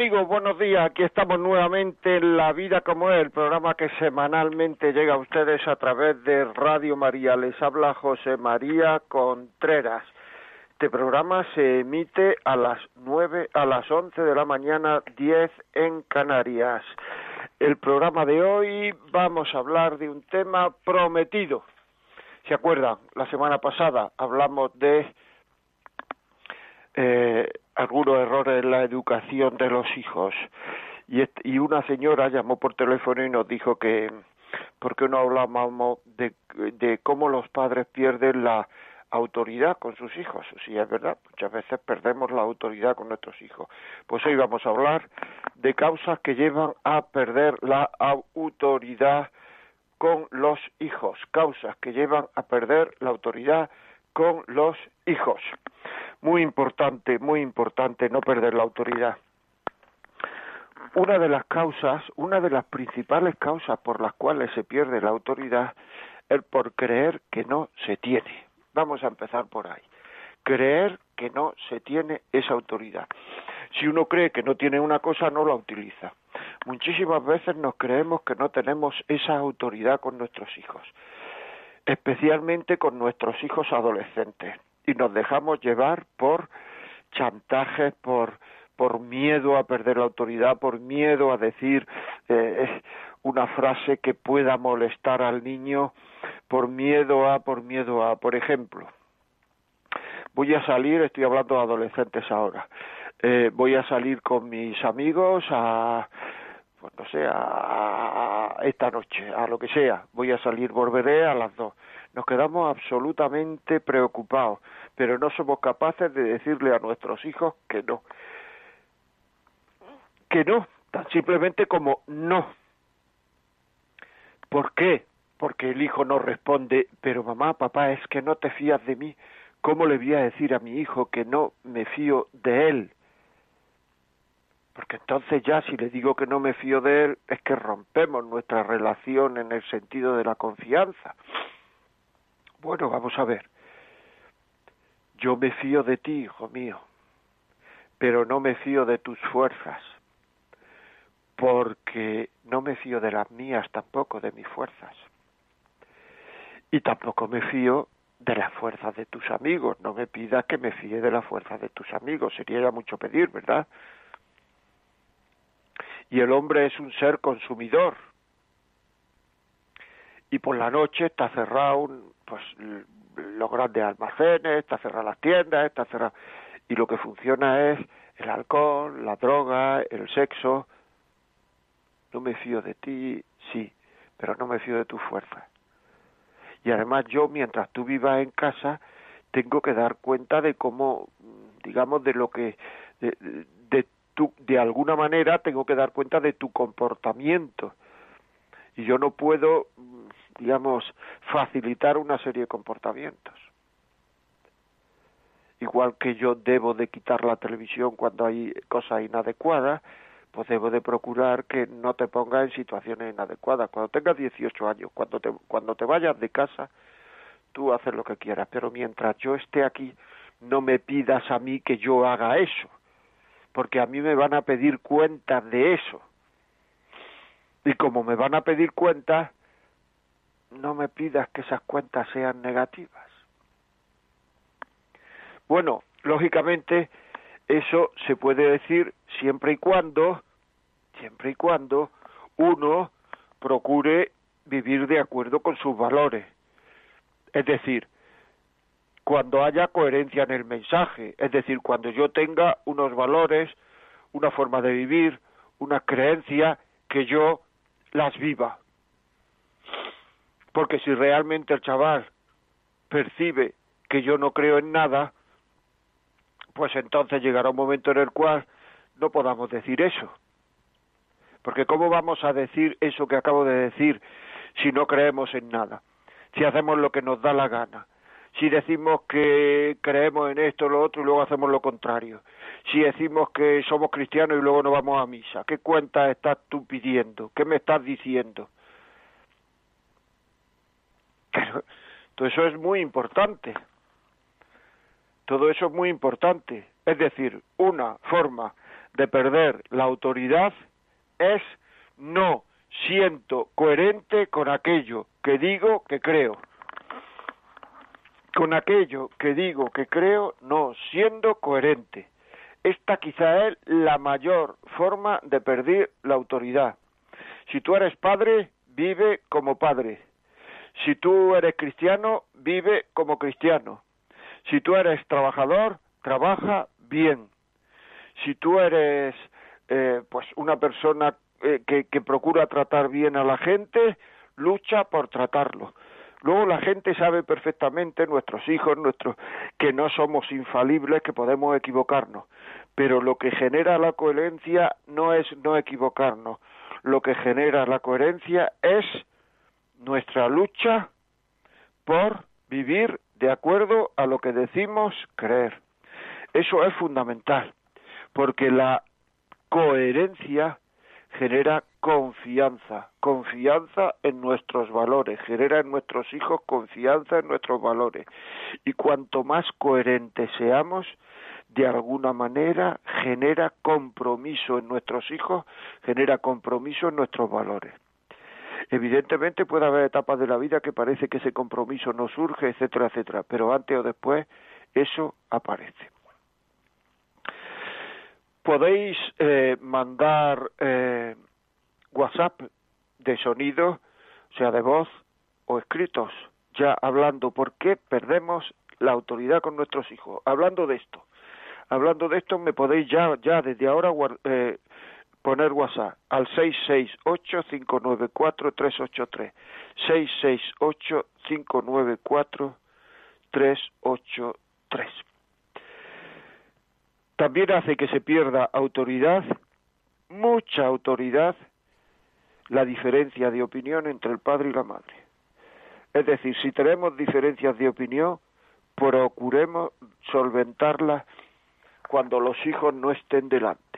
Amigos, buenos días. Aquí estamos nuevamente en La Vida como es, el programa que semanalmente llega a ustedes a través de Radio María. Les habla José María Contreras. Este programa se emite a las nueve, a las once de la mañana, diez en Canarias. El programa de hoy vamos a hablar de un tema prometido. ¿Se acuerdan? La semana pasada hablamos de eh, algunos errores en la educación de los hijos. Y, una señora llamó por teléfono y nos dijo que, ¿por qué no hablábamos de, de cómo los padres pierden la autoridad con sus hijos? Sí, es verdad, muchas veces perdemos la autoridad con nuestros hijos. Pues hoy vamos a hablar de causas que llevan a perder la autoridad con los hijos, causas que llevan a perder la autoridad con los hijos. Muy importante, muy importante no perder la autoridad. Una de las causas, una de las principales causas por las cuales se pierde la autoridad es por creer que no se tiene. Vamos a empezar por ahí. Creer que no se tiene esa autoridad. Si uno cree que no tiene una cosa, no la utiliza. Muchísimas veces nos creemos que no tenemos esa autoridad con nuestros hijos, especialmente con nuestros hijos adolescentes y nos dejamos llevar por chantajes, por por miedo a perder la autoridad, por miedo a decir eh, una frase que pueda molestar al niño, por miedo a, por miedo a, por ejemplo, voy a salir, estoy hablando de adolescentes ahora, eh, voy a salir con mis amigos a, pues no sé, a, a, esta noche, a lo que sea, voy a salir, volveré a las dos. Nos quedamos absolutamente preocupados pero no somos capaces de decirle a nuestros hijos que no. Que no, tan simplemente como no. ¿Por qué? Porque el hijo no responde, pero mamá, papá, es que no te fías de mí. ¿Cómo le voy a decir a mi hijo que no me fío de él? Porque entonces ya si le digo que no me fío de él, es que rompemos nuestra relación en el sentido de la confianza. Bueno, vamos a ver. Yo me fío de ti, hijo mío, pero no me fío de tus fuerzas, porque no me fío de las mías tampoco, de mis fuerzas. Y tampoco me fío de las fuerzas de tus amigos. No me pidas que me fíe de las fuerzas de tus amigos. Sería mucho pedir, ¿verdad? Y el hombre es un ser consumidor. Y por la noche está cerrado, pues los grandes almacenes, está cerrada las tiendas, está cerrada... Y lo que funciona es el alcohol, la droga, el sexo. No me fío de ti, sí, pero no me fío de tu fuerza. Y además yo, mientras tú vivas en casa, tengo que dar cuenta de cómo, digamos, de lo que, de, de, tu, de alguna manera tengo que dar cuenta de tu comportamiento. Y yo no puedo digamos, facilitar una serie de comportamientos. Igual que yo debo de quitar la televisión cuando hay cosas inadecuadas, pues debo de procurar que no te pongas en situaciones inadecuadas. Cuando tengas 18 años, cuando te, cuando te vayas de casa, tú haces lo que quieras, pero mientras yo esté aquí, no me pidas a mí que yo haga eso, porque a mí me van a pedir cuentas de eso. Y como me van a pedir cuentas, no me pidas que esas cuentas sean negativas. Bueno, lógicamente eso se puede decir siempre y cuando, siempre y cuando uno procure vivir de acuerdo con sus valores. Es decir, cuando haya coherencia en el mensaje, es decir, cuando yo tenga unos valores, una forma de vivir, una creencia, que yo las viva. Porque si realmente el chaval percibe que yo no creo en nada, pues entonces llegará un momento en el cual no podamos decir eso. Porque ¿cómo vamos a decir eso que acabo de decir si no creemos en nada? si hacemos lo que nos da la gana, si decimos que creemos en esto o lo otro y luego hacemos lo contrario, si decimos que somos cristianos y luego no vamos a misa, ¿qué cuentas estás tú pidiendo? ¿Qué me estás diciendo? Todo eso es muy importante. Todo eso es muy importante. Es decir, una forma de perder la autoridad es no siento coherente con aquello que digo que creo. Con aquello que digo que creo, no siendo coherente. Esta quizá es la mayor forma de perder la autoridad. Si tú eres padre, vive como padre. Si tú eres cristiano, vive como cristiano. Si tú eres trabajador, trabaja bien. Si tú eres eh, pues una persona eh, que, que procura tratar bien a la gente, lucha por tratarlo. Luego la gente sabe perfectamente, nuestros hijos, nuestros, que no somos infalibles, que podemos equivocarnos. Pero lo que genera la coherencia no es no equivocarnos. Lo que genera la coherencia es nuestra lucha por vivir de acuerdo a lo que decimos creer. Eso es fundamental, porque la coherencia genera confianza, confianza en nuestros valores, genera en nuestros hijos confianza en nuestros valores. Y cuanto más coherentes seamos, de alguna manera genera compromiso en nuestros hijos, genera compromiso en nuestros valores. Evidentemente puede haber etapas de la vida que parece que ese compromiso no surge, etcétera, etcétera, pero antes o después eso aparece. Podéis eh, mandar eh, WhatsApp de sonido, sea de voz o escritos, ya hablando por qué perdemos la autoridad con nuestros hijos. Hablando de esto, hablando de esto, me podéis ya, ya desde ahora eh, poner WhatsApp al 668-594-383. 668-594-383. También hace que se pierda autoridad, mucha autoridad, la diferencia de opinión entre el padre y la madre. Es decir, si tenemos diferencias de opinión, procuremos solventarlas cuando los hijos no estén delante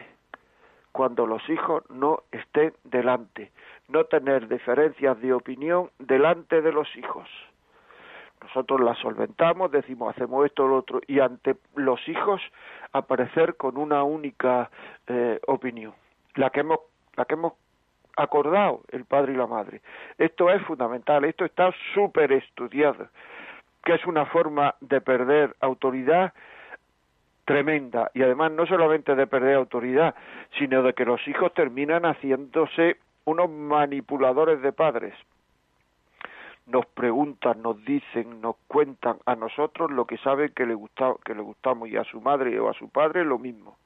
cuando los hijos no estén delante, no tener diferencias de opinión delante de los hijos. Nosotros las solventamos, decimos hacemos esto o lo otro, y ante los hijos aparecer con una única eh, opinión, la que hemos, la que hemos acordado el padre y la madre. Esto es fundamental, esto está súper estudiado, que es una forma de perder autoridad tremenda y además no solamente de perder autoridad, sino de que los hijos terminan haciéndose unos manipuladores de padres. Nos preguntan, nos dicen, nos cuentan a nosotros lo que saben que le, gusta, que le gustamos y a su madre o a su padre lo mismo.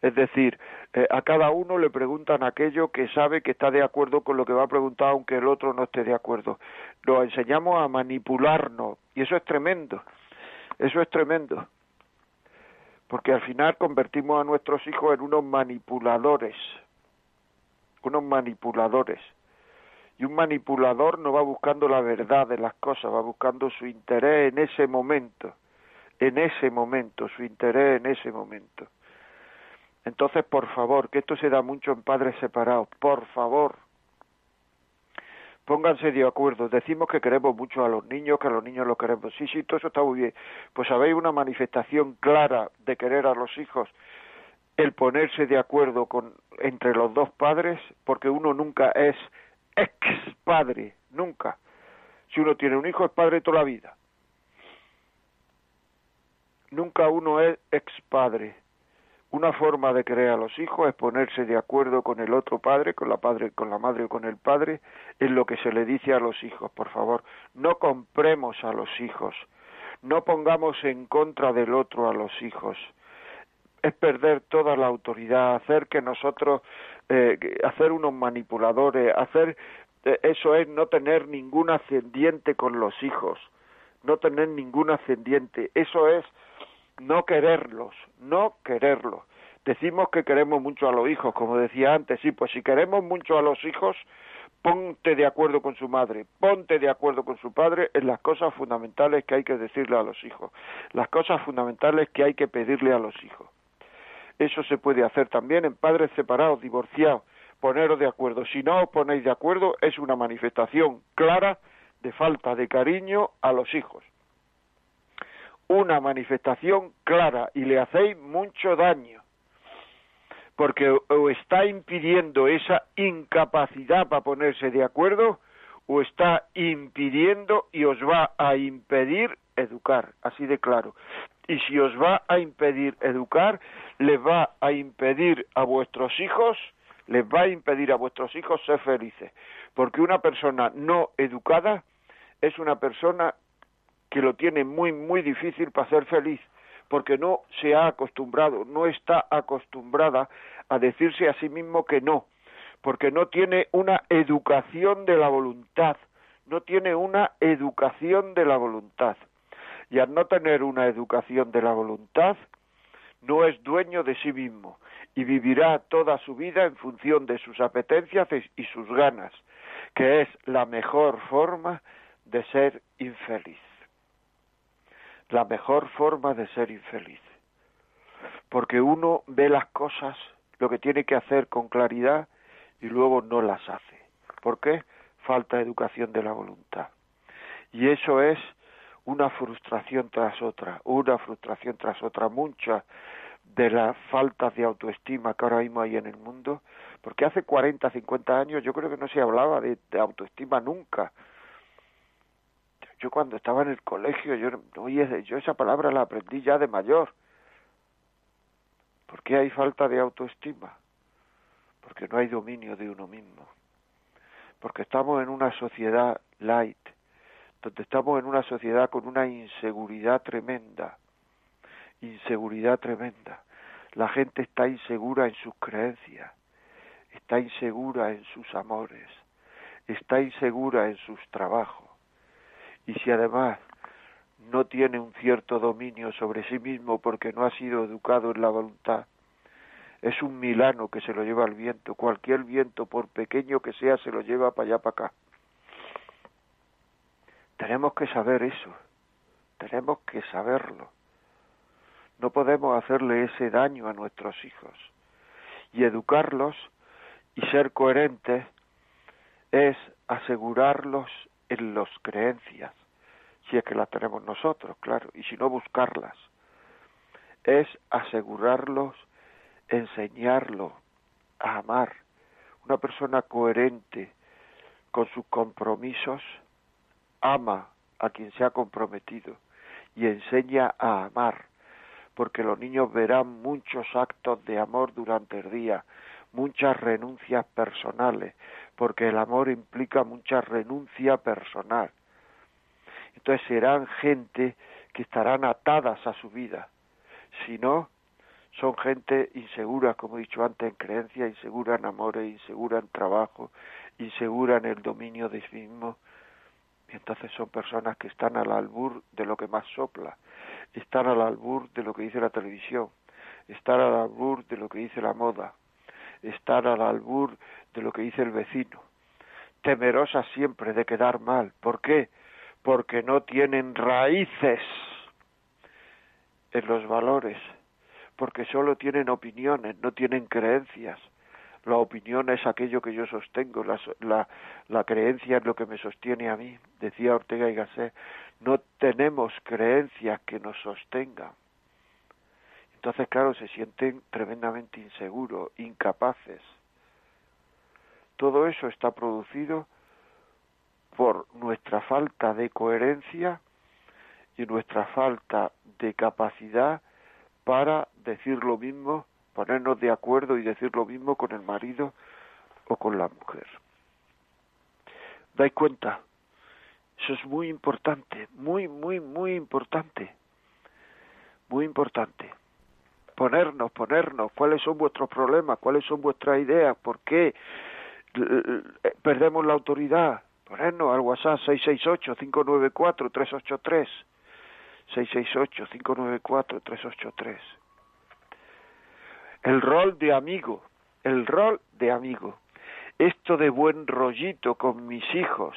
Es decir, eh, a cada uno le preguntan aquello que sabe que está de acuerdo con lo que va a preguntar aunque el otro no esté de acuerdo. Nos enseñamos a manipularnos y eso es tremendo. Eso es tremendo porque al final convertimos a nuestros hijos en unos manipuladores, unos manipuladores. Y un manipulador no va buscando la verdad de las cosas, va buscando su interés en ese momento, en ese momento, su interés en ese momento. Entonces, por favor, que esto se da mucho en padres separados, por favor, pónganse de acuerdo, decimos que queremos mucho a los niños, que a los niños los queremos, sí, sí, todo eso está muy bien, pues habéis una manifestación clara de querer a los hijos, el ponerse de acuerdo con entre los dos padres, porque uno nunca es ex padre, nunca. Si uno tiene un hijo es padre toda la vida. Nunca uno es ex padre una forma de crear a los hijos es ponerse de acuerdo con el otro padre, con la padre, con la madre o con el padre, en lo que se le dice a los hijos, por favor. No compremos a los hijos, no pongamos en contra del otro a los hijos. Es perder toda la autoridad, hacer que nosotros, eh, hacer unos manipuladores, hacer eh, eso es no tener ningún ascendiente con los hijos, no tener ningún ascendiente. Eso es no quererlos, no quererlos. Decimos que queremos mucho a los hijos, como decía antes, sí, pues si queremos mucho a los hijos, ponte de acuerdo con su madre, ponte de acuerdo con su padre en las cosas fundamentales que hay que decirle a los hijos, las cosas fundamentales que hay que pedirle a los hijos. Eso se puede hacer también en padres separados, divorciados, poneros de acuerdo. Si no os ponéis de acuerdo, es una manifestación clara de falta de cariño a los hijos. Una manifestación clara y le hacéis mucho daño porque o está impidiendo esa incapacidad para ponerse de acuerdo o está impidiendo y os va a impedir educar, así de claro. Y si os va a impedir educar, les va a impedir a vuestros hijos, les va a impedir a vuestros hijos ser felices, porque una persona no educada es una persona que lo tiene muy, muy difícil para ser feliz, porque no se ha acostumbrado, no está acostumbrada a decirse a sí mismo que no, porque no tiene una educación de la voluntad, no tiene una educación de la voluntad. Y al no tener una educación de la voluntad, no es dueño de sí mismo y vivirá toda su vida en función de sus apetencias y sus ganas, que es la mejor forma de ser infeliz la mejor forma de ser infeliz. Porque uno ve las cosas, lo que tiene que hacer con claridad y luego no las hace. ¿Por qué? Falta educación de la voluntad. Y eso es una frustración tras otra, una frustración tras otra, muchas de las faltas de autoestima que ahora mismo hay en el mundo, porque hace 40, 50 años yo creo que no se hablaba de autoestima nunca, yo cuando estaba en el colegio, yo, oye, yo esa palabra la aprendí ya de mayor. ¿Por qué hay falta de autoestima? Porque no hay dominio de uno mismo. Porque estamos en una sociedad light, donde estamos en una sociedad con una inseguridad tremenda. Inseguridad tremenda. La gente está insegura en sus creencias, está insegura en sus amores, está insegura en sus trabajos y si además no tiene un cierto dominio sobre sí mismo porque no ha sido educado en la voluntad, es un milano que se lo lleva al viento. Cualquier viento, por pequeño que sea, se lo lleva para allá, para acá. Tenemos que saber eso. Tenemos que saberlo. No podemos hacerle ese daño a nuestros hijos. Y educarlos y ser coherentes es asegurarlos en las creencias, si es que las tenemos nosotros, claro, y si no buscarlas, es asegurarlos, enseñarlo a amar. Una persona coherente con sus compromisos ama a quien se ha comprometido y enseña a amar, porque los niños verán muchos actos de amor durante el día, muchas renuncias personales, porque el amor implica mucha renuncia personal. Entonces serán gente que estarán atadas a su vida. Si no, son gente insegura, como he dicho antes, en creencia, insegura en amores, insegura en trabajo, insegura en el dominio de sí mismo. Y entonces son personas que están al albur de lo que más sopla, están al albur de lo que dice la televisión, están al albur de lo que dice la moda, estar al albur de lo que dice el vecino, temerosas siempre de quedar mal. ¿Por qué? Porque no tienen raíces en los valores, porque solo tienen opiniones, no tienen creencias. La opinión es aquello que yo sostengo, la, la, la creencia es lo que me sostiene a mí, decía Ortega y Gasset. No tenemos creencias que nos sostengan. Entonces, claro, se sienten tremendamente inseguros, incapaces. Todo eso está producido por nuestra falta de coherencia y nuestra falta de capacidad para decir lo mismo, ponernos de acuerdo y decir lo mismo con el marido o con la mujer. ¿Dais cuenta? Eso es muy importante, muy, muy, muy importante. Muy importante ponernos, ponernos, cuáles son vuestros problemas, cuáles son vuestras ideas, por qué perdemos la autoridad, ponernos al WhatsApp 668-594-383, 668-594-383. El rol de amigo, el rol de amigo. esto de buen rollito con mis hijos.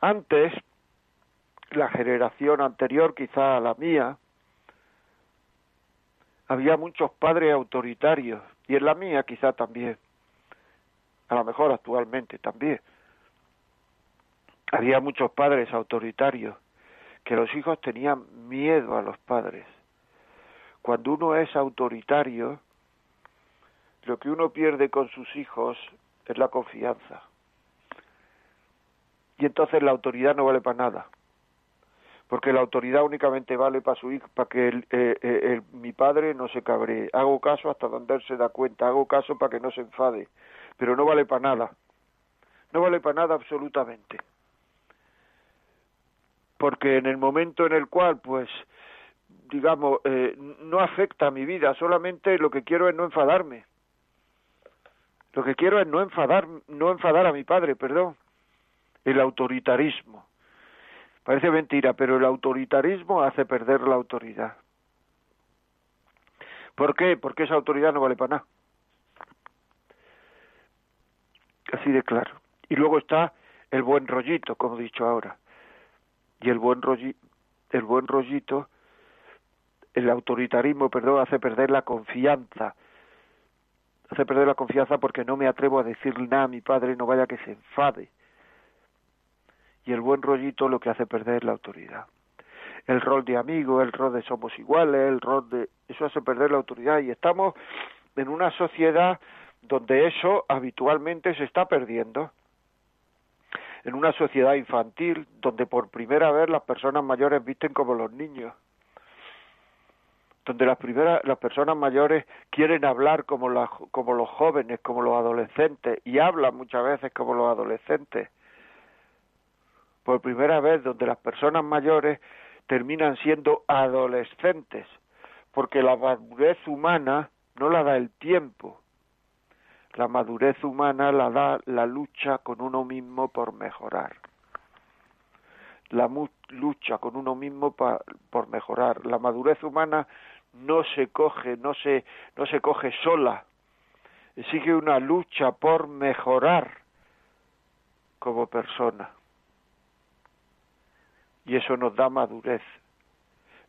Antes, la generación anterior, quizá a la mía, había muchos padres autoritarios, y en la mía quizá también, a lo mejor actualmente también. Había muchos padres autoritarios, que los hijos tenían miedo a los padres. Cuando uno es autoritario, lo que uno pierde con sus hijos es la confianza. Y entonces la autoridad no vale para nada. Porque la autoridad únicamente vale para su hijo, para que el, eh, eh, mi padre no se cabree. Hago caso hasta donde él se da cuenta, hago caso para que no se enfade. Pero no vale para nada. No vale para nada absolutamente. Porque en el momento en el cual, pues, digamos, eh, no afecta a mi vida, solamente lo que quiero es no enfadarme. Lo que quiero es no enfadar, no enfadar a mi padre, perdón. El autoritarismo. Parece mentira, pero el autoritarismo hace perder la autoridad. ¿Por qué? Porque esa autoridad no vale para nada. Así de claro. Y luego está el buen rollito, como he dicho ahora. Y el buen rollito, el buen rollito, el autoritarismo, perdón, hace perder la confianza hace perder la confianza porque no me atrevo a decirle nada a mi padre, no vaya que se enfade. Y el buen rollito lo que hace perder la autoridad. El rol de amigo, el rol de somos iguales, el rol de... Eso hace perder la autoridad y estamos en una sociedad donde eso habitualmente se está perdiendo. En una sociedad infantil donde por primera vez las personas mayores visten como los niños donde las primeras las personas mayores quieren hablar como como los jóvenes, como los adolescentes y hablan muchas veces como los adolescentes. Por primera vez donde las personas mayores terminan siendo adolescentes, porque la madurez humana no la da el tiempo. La madurez humana la da la lucha con uno mismo por mejorar la lucha con uno mismo por mejorar. La madurez humana no se coge, no se, no se coge sola. Sigue una lucha por mejorar como persona. Y eso nos da madurez.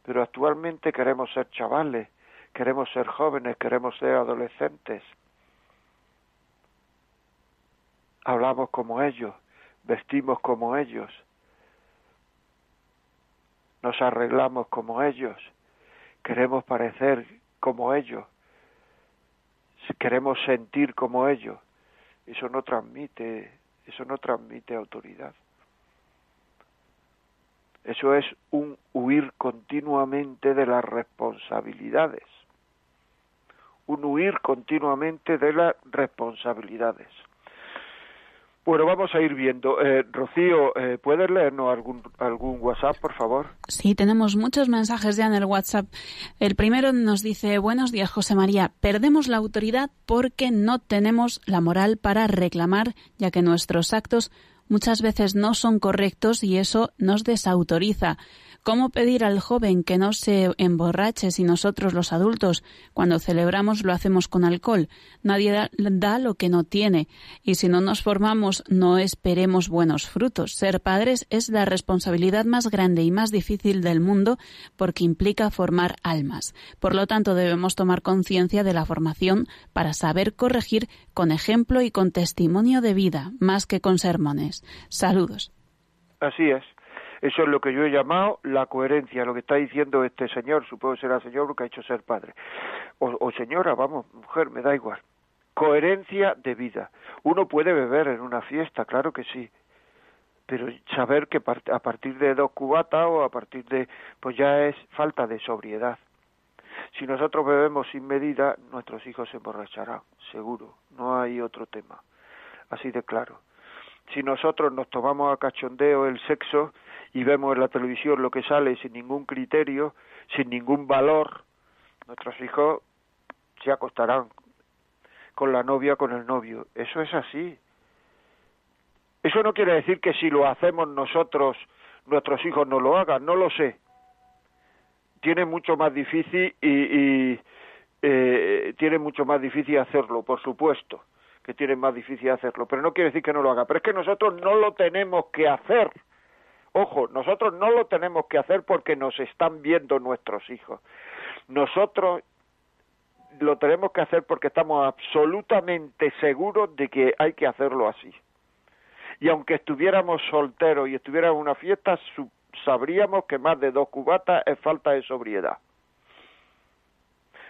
Pero actualmente queremos ser chavales, queremos ser jóvenes, queremos ser adolescentes. Hablamos como ellos, vestimos como ellos, nos arreglamos como ellos, queremos parecer como ellos, queremos sentir como ellos. Eso no transmite, eso no transmite autoridad. Eso es un huir continuamente de las responsabilidades. Un huir continuamente de las responsabilidades. Bueno, vamos a ir viendo. Eh, Rocío, eh, ¿puedes leernos algún, algún WhatsApp, por favor? Sí, tenemos muchos mensajes ya en el WhatsApp. El primero nos dice, buenos días, José María. Perdemos la autoridad porque no tenemos la moral para reclamar, ya que nuestros actos muchas veces no son correctos y eso nos desautoriza. ¿Cómo pedir al joven que no se emborrache si nosotros los adultos, cuando celebramos, lo hacemos con alcohol? Nadie da, lo que no tiene. Y si no nos formamos, no esperemos buenos frutos. Ser padres es la responsabilidad más grande y más difícil del mundo porque implica formar almas. Por lo tanto, debemos tomar conciencia de la formación para saber corregir con ejemplo y con testimonio de vida, más que con sermones. Saludos. Así es. Eso es lo que yo he llamado la coherencia, lo que está diciendo este señor, supongo que será señor porque ha hecho ser padre. O, señora, vamos, mujer, me da igual. Coherencia de vida. Uno puede beber en una fiesta, claro que sí, pero saber que a partir de dos cubatas o a partir de, pues ya es falta de sobriedad. Si nosotros bebemos sin medida, nuestros hijos se emborracharán, seguro, no hay otro tema, así de claro. Si nosotros nos tomamos a cachondeo el sexo, y vemos en la televisión lo que sale sin ningún criterio, sin ningún valor, nuestros hijos se acostarán con la novia, con el novio. Eso es así. Eso no quiere decir que si lo hacemos nosotros, nuestros hijos no lo hagan, no lo sé. Tiene mucho más difícil y, y eh, tiene mucho más difícil hacerlo, por supuesto. Que tienen más difícil hacerlo, pero no quiere decir que no lo haga, pero es que nosotros no lo tenemos que hacer. Ojo, nosotros no lo tenemos que hacer porque nos están viendo nuestros hijos. Nosotros lo tenemos que hacer porque estamos absolutamente seguros de que hay que hacerlo así. Y aunque estuviéramos solteros y estuviéramos en una fiesta, sabríamos que más de dos cubatas es falta de sobriedad.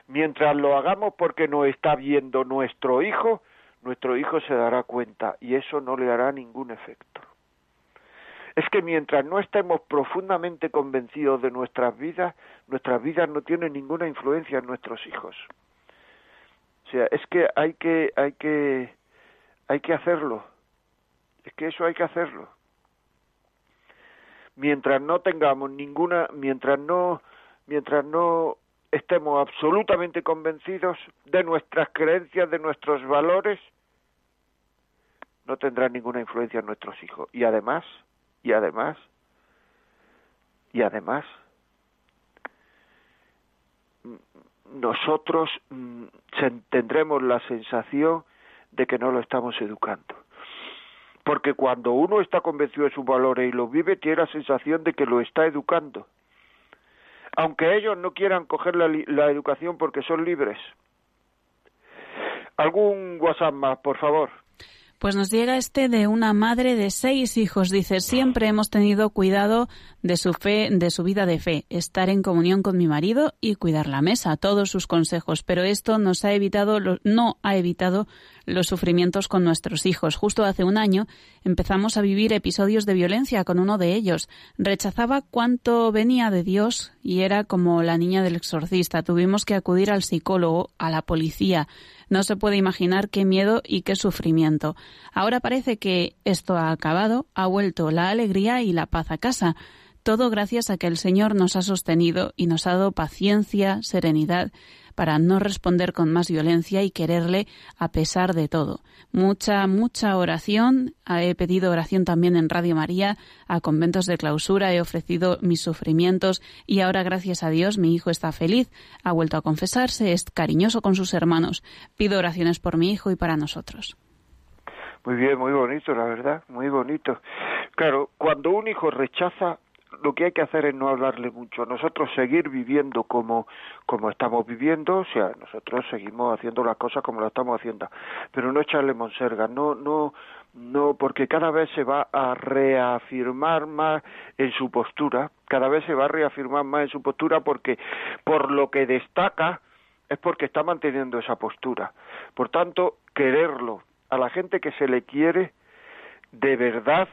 Mientras lo hagamos porque nos está viendo nuestro hijo, nuestro hijo se dará cuenta y eso no le hará ningún efecto. Es que mientras no estemos profundamente convencidos de nuestras vidas, nuestras vidas no tienen ninguna influencia en nuestros hijos. O sea, es que hay que hay que hay que hacerlo. Es que eso hay que hacerlo. Mientras no tengamos ninguna, mientras no mientras no estemos absolutamente convencidos de nuestras creencias, de nuestros valores, no tendrán ninguna influencia en nuestros hijos. Y además, y además, y además, nosotros mm, tendremos la sensación de que no lo estamos educando. Porque cuando uno está convencido de sus valores y lo vive, tiene la sensación de que lo está educando aunque ellos no quieran coger la, la educación porque son libres. ¿Algún WhatsApp más, por favor? Pues nos llega este de una madre de seis hijos. Dice, siempre hemos tenido cuidado de su fe, de su vida de fe, estar en comunión con mi marido y cuidar la mesa, todos sus consejos. Pero esto nos ha evitado, no ha evitado los sufrimientos con nuestros hijos. Justo hace un año empezamos a vivir episodios de violencia con uno de ellos. Rechazaba cuánto venía de Dios y era como la niña del exorcista. Tuvimos que acudir al psicólogo, a la policía. No se puede imaginar qué miedo y qué sufrimiento. Ahora parece que esto ha acabado, ha vuelto la alegría y la paz a casa. Todo gracias a que el Señor nos ha sostenido y nos ha dado paciencia, serenidad para no responder con más violencia y quererle a pesar de todo. Mucha, mucha oración. He pedido oración también en Radio María, a conventos de clausura, he ofrecido mis sufrimientos y ahora, gracias a Dios, mi hijo está feliz, ha vuelto a confesarse, es cariñoso con sus hermanos. Pido oraciones por mi hijo y para nosotros. Muy bien, muy bonito, la verdad, muy bonito. Claro, cuando un hijo rechaza lo que hay que hacer es no hablarle mucho. Nosotros seguir viviendo como, como estamos viviendo, o sea, nosotros seguimos haciendo las cosas como las estamos haciendo, pero no echarle monserga, no, no, no, porque cada vez se va a reafirmar más en su postura, cada vez se va a reafirmar más en su postura porque por lo que destaca es porque está manteniendo esa postura. Por tanto, quererlo a la gente que se le quiere de verdad,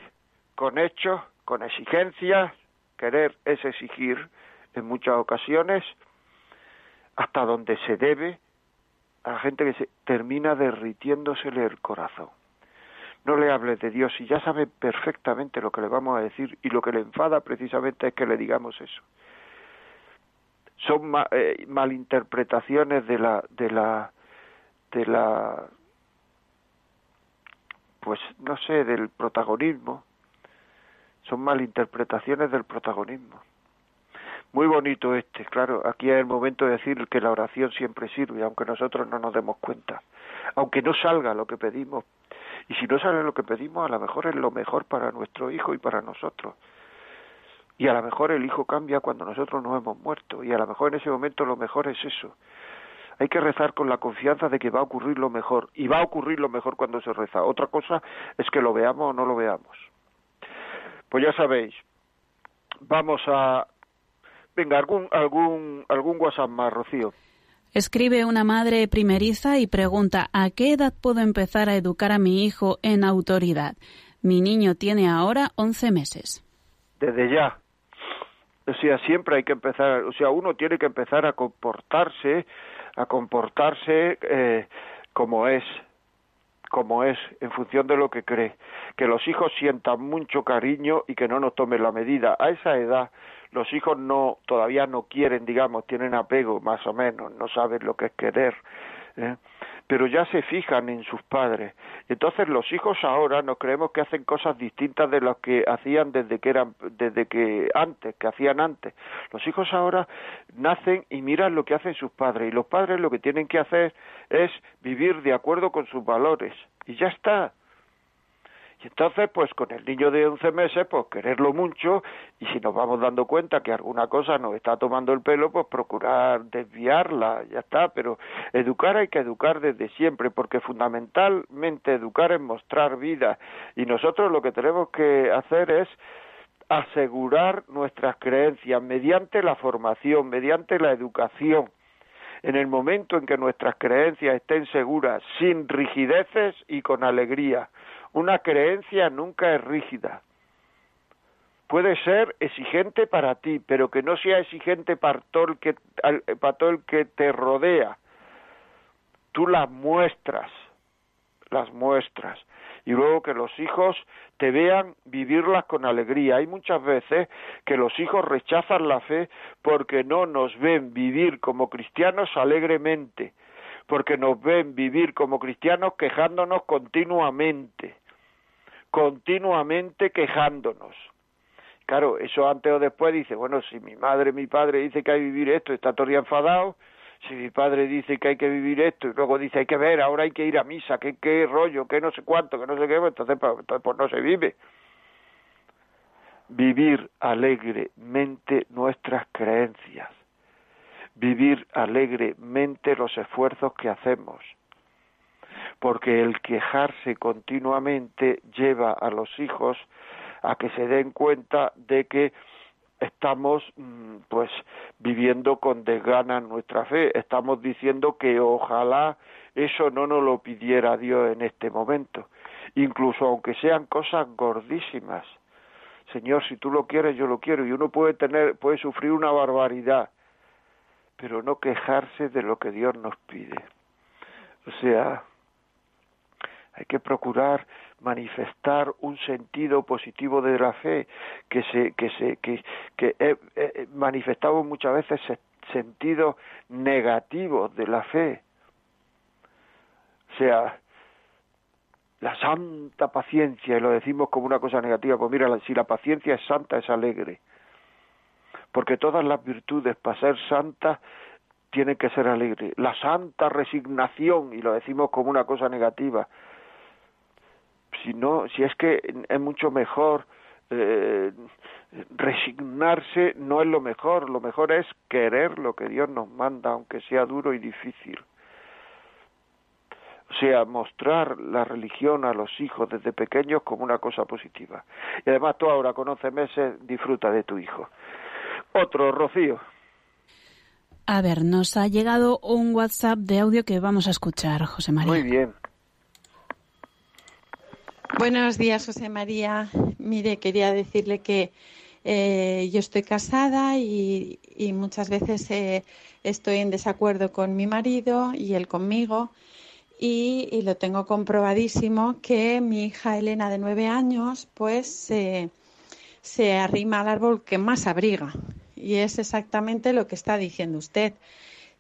con hechos, con exigencias, querer es exigir en muchas ocasiones hasta donde se debe a la gente que se termina derritiéndosele el corazón. No le hables de Dios y ya sabe perfectamente lo que le vamos a decir y lo que le enfada precisamente es que le digamos eso. Son eh, malinterpretaciones de la de la de la pues no sé del protagonismo son malinterpretaciones del protagonismo. Muy bonito este, claro, aquí es el momento de decir que la oración siempre sirve, aunque nosotros no nos demos cuenta, aunque no salga lo que pedimos. Y si no sale lo que pedimos, a lo mejor es lo mejor para nuestro hijo y para nosotros. Y a lo mejor el hijo cambia cuando nosotros nos hemos muerto, y a lo mejor en ese momento lo mejor es eso. Hay que rezar con la confianza de que va a ocurrir lo mejor, y va a ocurrir lo mejor cuando se reza. Otra cosa es que lo veamos o no lo veamos. Pues ya sabéis, vamos a... Venga, algún, algún, algún WhatsApp más, Rocío. Escribe una madre primeriza y pregunta ¿a qué edad puedo empezar a educar a mi hijo en autoridad? Mi niño tiene ahora 11 meses. Desde ya. O sea, siempre hay que empezar, o sea, uno tiene que empezar a comportarse, a comportarse eh, como es, como es, en función de lo que cree. Que los hijos sientan mucho cariño y que no nos tomen la medida. A esa edad los hijos no todavía no quieren, digamos, tienen apego más o menos, no saben lo que es querer. ¿Eh? Pero ya se fijan en sus padres Entonces los hijos ahora nos creemos que hacen cosas distintas de las que hacían desde que eran, desde que antes, que hacían antes. Los hijos ahora nacen y miran lo que hacen sus padres y los padres lo que tienen que hacer es vivir de acuerdo con sus valores y ya está. Y entonces, pues con el niño de 11 meses, pues quererlo mucho y si nos vamos dando cuenta que alguna cosa nos está tomando el pelo, pues procurar desviarla, ya está. Pero educar hay que educar desde siempre, porque fundamentalmente educar es mostrar vida. Y nosotros lo que tenemos que hacer es asegurar nuestras creencias mediante la formación, mediante la educación en el momento en que nuestras creencias estén seguras, sin rigideces y con alegría. Una creencia nunca es rígida. Puede ser exigente para ti, pero que no sea exigente para todo el que, para todo el que te rodea. Tú las muestras, las muestras. Y luego que los hijos te vean vivirlas con alegría. Hay muchas veces que los hijos rechazan la fe porque no nos ven vivir como cristianos alegremente porque nos ven vivir como cristianos quejándonos continuamente, continuamente quejándonos. Claro, eso antes o después dice, bueno, si mi madre, mi padre dice que hay que vivir esto, está todo enfadado, si mi padre dice que hay que vivir esto y luego dice hay que ver, ahora hay que ir a misa, qué, qué rollo, qué no sé cuánto, que no sé qué, pues entonces, pues, pues no se vive. Vivir alegremente nuestras creencias vivir alegremente los esfuerzos que hacemos, porque el quejarse continuamente lleva a los hijos a que se den cuenta de que estamos mm, pues viviendo con desgana nuestra fe, estamos diciendo que ojalá eso no nos lo pidiera Dios en este momento, incluso aunque sean cosas gordísimas. Señor, si tú lo quieres, yo lo quiero, y uno puede tener, puede sufrir una barbaridad, pero no quejarse de lo que Dios nos pide. O sea, hay que procurar manifestar un sentido positivo de la fe que se que se que, que manifestamos muchas veces sentidos negativos de la fe o sea la santa paciencia y lo decimos como una cosa negativa pues mira si la paciencia es santa es alegre porque todas las virtudes para ser santas tienen que ser alegres. La santa resignación, y lo decimos como una cosa negativa, si no, si es que es mucho mejor eh, resignarse, no es lo mejor, lo mejor es querer lo que Dios nos manda, aunque sea duro y difícil. O sea, mostrar la religión a los hijos desde pequeños como una cosa positiva. Y además tú ahora con 11 meses disfruta de tu hijo. Otro, Rocío. A ver, nos ha llegado un WhatsApp de audio que vamos a escuchar, José María. Muy bien. Buenos días, José María. Mire, quería decirle que eh, yo estoy casada y, muchas veces eh, estoy en desacuerdo con mi marido y él conmigo. Y, lo tengo comprobadísimo que mi hija Elena de nueve años, pues se arrima al árbol que más abriga. Y es exactamente lo que está diciendo usted,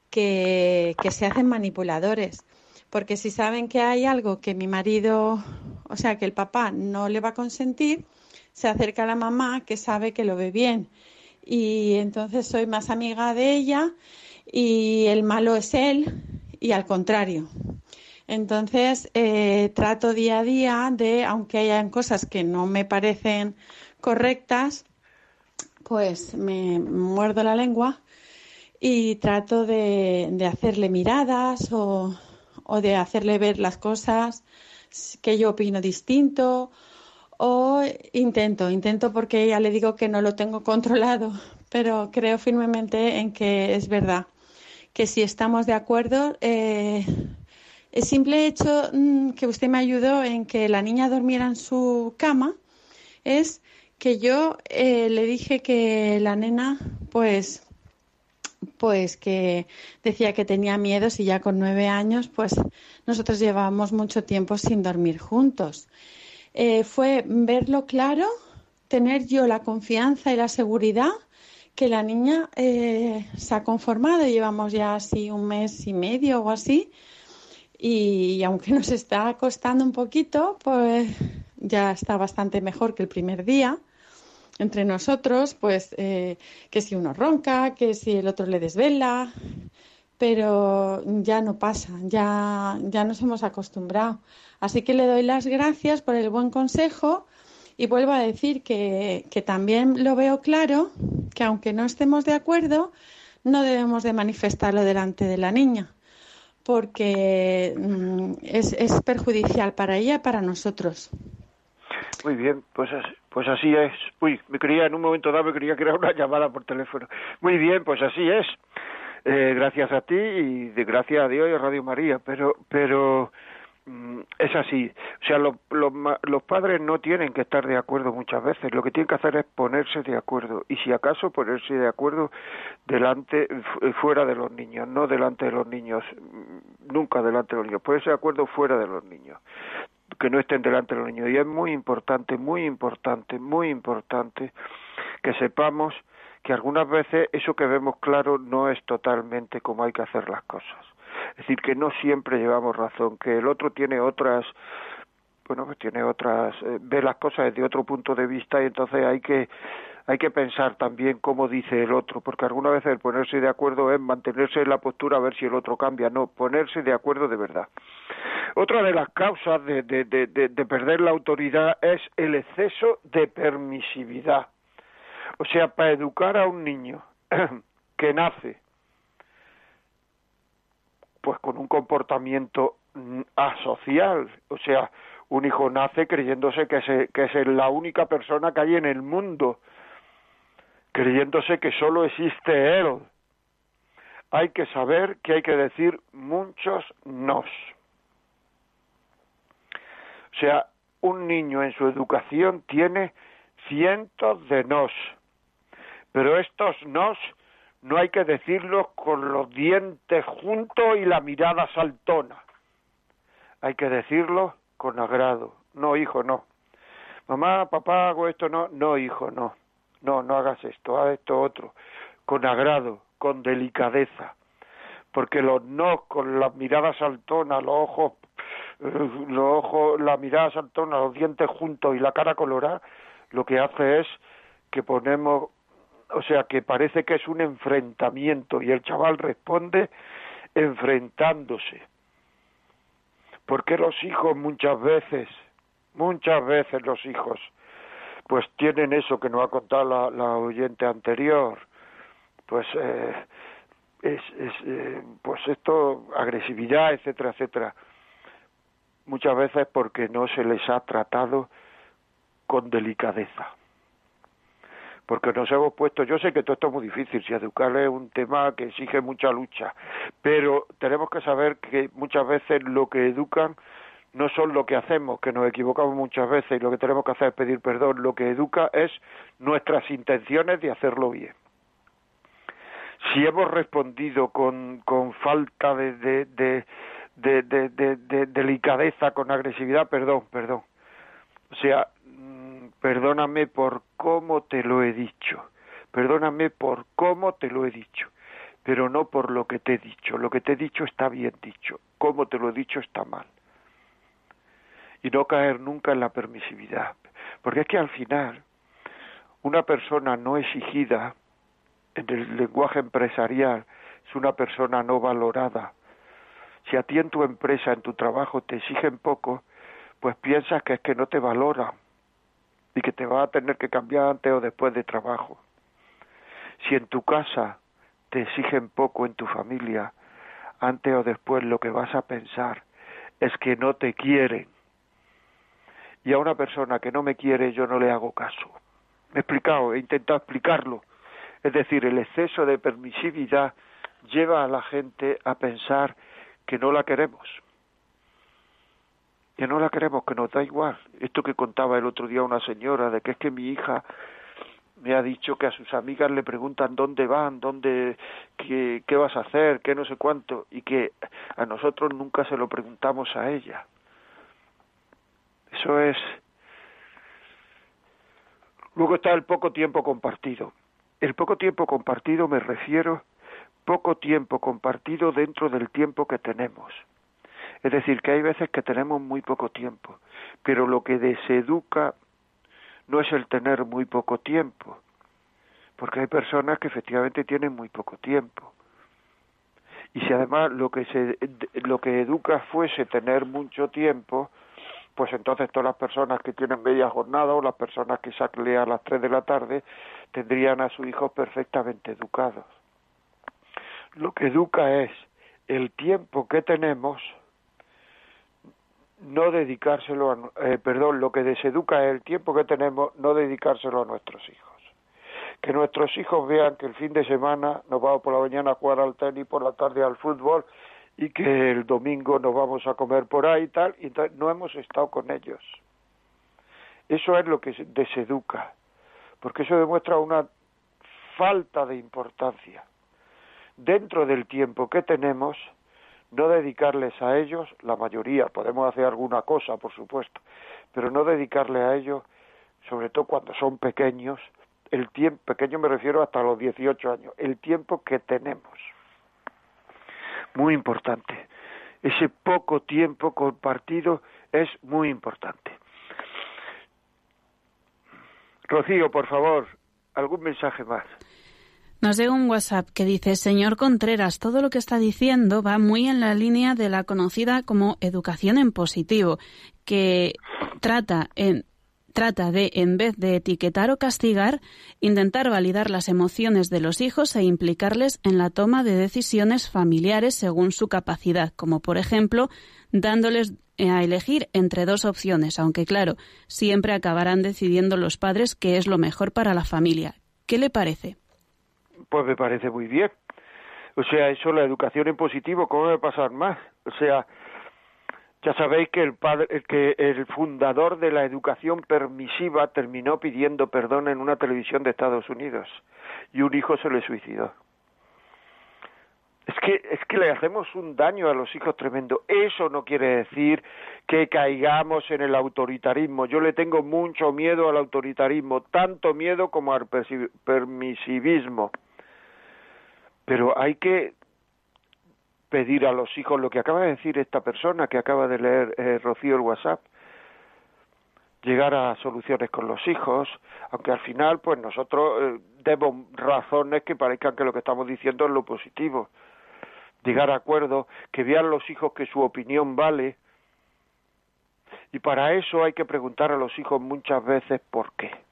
que, que se hacen manipuladores. Porque si saben que hay algo que mi marido, o sea, que el papá no le va a consentir, se acerca a la mamá que sabe que lo ve bien. Y entonces soy más amiga de ella y el malo es él y al contrario. Entonces eh, trato día a día de, aunque hayan cosas que no me parecen correctas, pues me muerdo la lengua y trato de, hacerle miradas o, de hacerle ver las cosas que yo opino distinto o intento, intento porque ya le digo que no lo tengo controlado, pero creo firmemente en que es verdad, que si estamos de acuerdo, eh, el simple hecho mm, que usted me ayudó en que la niña durmiera en su cama es que yo eh, le dije que la nena, pues, pues que decía que tenía miedos y ya con nueve años, pues nosotros llevábamos mucho tiempo sin dormir juntos. Eh, fue verlo claro, tener yo la confianza y la seguridad que la niña eh, se ha conformado, llevamos ya así un mes y medio o así, y, aunque nos está costando un poquito, pues ya está bastante mejor que el primer día entre nosotros, pues eh, que si uno ronca, que si el otro le desvela, pero ya no pasa, ya, ya nos hemos acostumbrado. Así que le doy las gracias por el buen consejo y vuelvo a decir que, que también lo veo claro, que aunque no estemos de acuerdo, no debemos de manifestarlo delante de la niña, porque mm, es, es perjudicial para ella y para nosotros. Muy bien, pues pues así es. Uy, me quería en un momento dado me quería crear una llamada por teléfono. Muy bien, pues así es. Eh, gracias a ti y de gracias a Dios y a Radio María, pero pero mm, es así. O sea, los padres no tienen que estar de acuerdo muchas veces. Lo que tienen que hacer es ponerse de acuerdo. Y si acaso ponerse de acuerdo delante, fuera de los niños, no delante de los niños, mm, nunca delante de los niños. Ponerse de acuerdo fuera de los niños que no estén delante de los niños. Y es muy importante, muy importante, muy importante que sepamos que algunas veces eso que vemos claro no es totalmente como hay que hacer las cosas. Es decir, que no siempre llevamos razón, que el otro tiene otras bueno, pues tiene otras, eh, ve las cosas desde otro punto de vista y entonces hay que hay que pensar también cómo dice el otro, porque algunas veces el ponerse de acuerdo es mantenerse en la postura a ver si el otro cambia, no, ponerse de acuerdo de verdad. Otra de las causas de, de, de, de perder la autoridad es el exceso de permisividad. O sea, para educar a un niño que nace pues con un comportamiento mm, asocial, o sea, un hijo nace creyéndose que que es la única persona que hay en el mundo, creyéndose que solo existe Él. Hay que saber que hay que decir muchos nos. O sea, un niño en su educación tiene cientos de nos, pero estos nos no hay que decirlos con los dientes juntos y la mirada saltona. Hay que decirlos con agrado. No, hijo, no. Mamá, papá, hago esto, no. No, hijo, no no, no hagas esto, haz esto otro, con agrado, con delicadeza, porque los no con la mirada saltona, los ojos, eh, los ojos, la mirada saltona, los dientes juntos y la cara colorada, lo que hace es que ponemos, o sea, que parece que es un enfrentamiento y el chaval responde enfrentándose. Porque los hijos muchas veces, muchas veces los hijos pues tienen eso que nos ha contado la, oyente anterior, pues eh, es, es eh, pues esto agresividad, etcétera, etcétera. Muchas veces porque no se les ha tratado con delicadeza. Porque nos hemos puesto, yo sé que todo esto es muy difícil, si educarle es un tema que exige mucha lucha, pero tenemos que saber que muchas veces lo que educan no son lo que hacemos, que nos equivocamos muchas veces y lo que tenemos que hacer es pedir perdón, lo que educa es nuestras intenciones de hacerlo bien. Si hemos respondido con, falta de, de, de, de, delicadeza, con agresividad, perdón, perdón. O sea, mm, perdóname por cómo te lo he dicho, perdóname por cómo te lo he dicho, pero no por lo que te he dicho. Lo que te he dicho está bien dicho, cómo te lo he dicho está mal y no caer nunca en la permisividad. Porque es que al final una persona no exigida en el lenguaje empresarial es una persona no valorada. Si a ti en tu empresa, en tu trabajo te exigen poco, pues piensas que es que no te valora y que te va a tener que cambiar antes o después de trabajo. Si en tu casa te exigen poco en tu familia, antes o después lo que vas a pensar es que no te quieren y a una persona que no me quiere yo no le hago caso. Me he explicado, he intentado explicarlo. Es decir, el exceso de permisividad lleva a la gente a pensar que no la queremos. Que no la queremos, que nos da igual. Esto que contaba el otro día una señora, de que es que mi hija me ha dicho que a sus amigas le preguntan dónde van, dónde, qué, qué vas a hacer, qué no sé cuánto, y que a nosotros nunca se lo preguntamos a ella. Eso es. Luego está el poco tiempo compartido. El poco tiempo compartido me refiero poco tiempo compartido dentro del tiempo que tenemos. Es decir, que hay veces que tenemos muy poco tiempo, pero lo que deseduca no es el tener muy poco tiempo, porque hay personas que efectivamente tienen muy poco tiempo. Y si además lo que se lo que educa fuese tener mucho tiempo, pues entonces todas las personas que tienen media jornada o las personas que salen a las tres de la tarde tendrían a sus hijos perfectamente educados. Lo que educa es el tiempo que tenemos no dedicárselo a, eh, perdón, lo que deseduca es el tiempo que tenemos no dedicárselo a nuestros hijos. Que nuestros hijos vean que el fin de semana nos vamos por la mañana a jugar al tenis, por la tarde al fútbol y que el domingo nos vamos a comer por ahí y tal, y entonces no hemos estado con ellos. Eso es lo que deseduca, porque eso demuestra una falta de importancia. Dentro del tiempo que tenemos, no dedicarles a ellos, la mayoría, podemos hacer alguna cosa, por supuesto, pero no dedicarle a ellos, sobre todo cuando son pequeños, el tiempo, pequeño me refiero hasta los 18 años, el tiempo que tenemos. Muy importante. Ese poco tiempo compartido es muy importante. Rocío, por favor, algún mensaje más. Nos llega un WhatsApp que dice, señor Contreras, todo lo que está diciendo va muy en la línea de la conocida como educación en positivo, que trata en trata de, en vez de etiquetar o castigar, intentar validar las emociones de los hijos e implicarles en la toma de decisiones familiares según su capacidad, como por ejemplo dándoles a elegir entre dos opciones, aunque claro, siempre acabarán decidiendo los padres qué es lo mejor para la familia. ¿Qué le parece? Pues me parece muy bien. O sea, eso, la educación en positivo, ¿cómo va a pasar más? O sea, ya sabéis que el padre, que el fundador de la educación permisiva terminó pidiendo perdón en una televisión de Estados Unidos y un hijo se le suicidó. Es que, es que le hacemos un daño a los hijos tremendo. Eso no quiere decir que caigamos en el autoritarismo. Yo le tengo mucho miedo al autoritarismo, tanto miedo como al permisivismo. Pero hay que pedir a los hijos lo que acaba de decir esta persona que acaba de leer eh, Rocío el WhatsApp, llegar a soluciones con los hijos, aunque al final pues nosotros eh, demos razones que parezcan que lo que estamos diciendo es lo positivo, llegar a acuerdos, que vean los hijos que su opinión vale, y para eso hay que preguntar a los hijos muchas veces por qué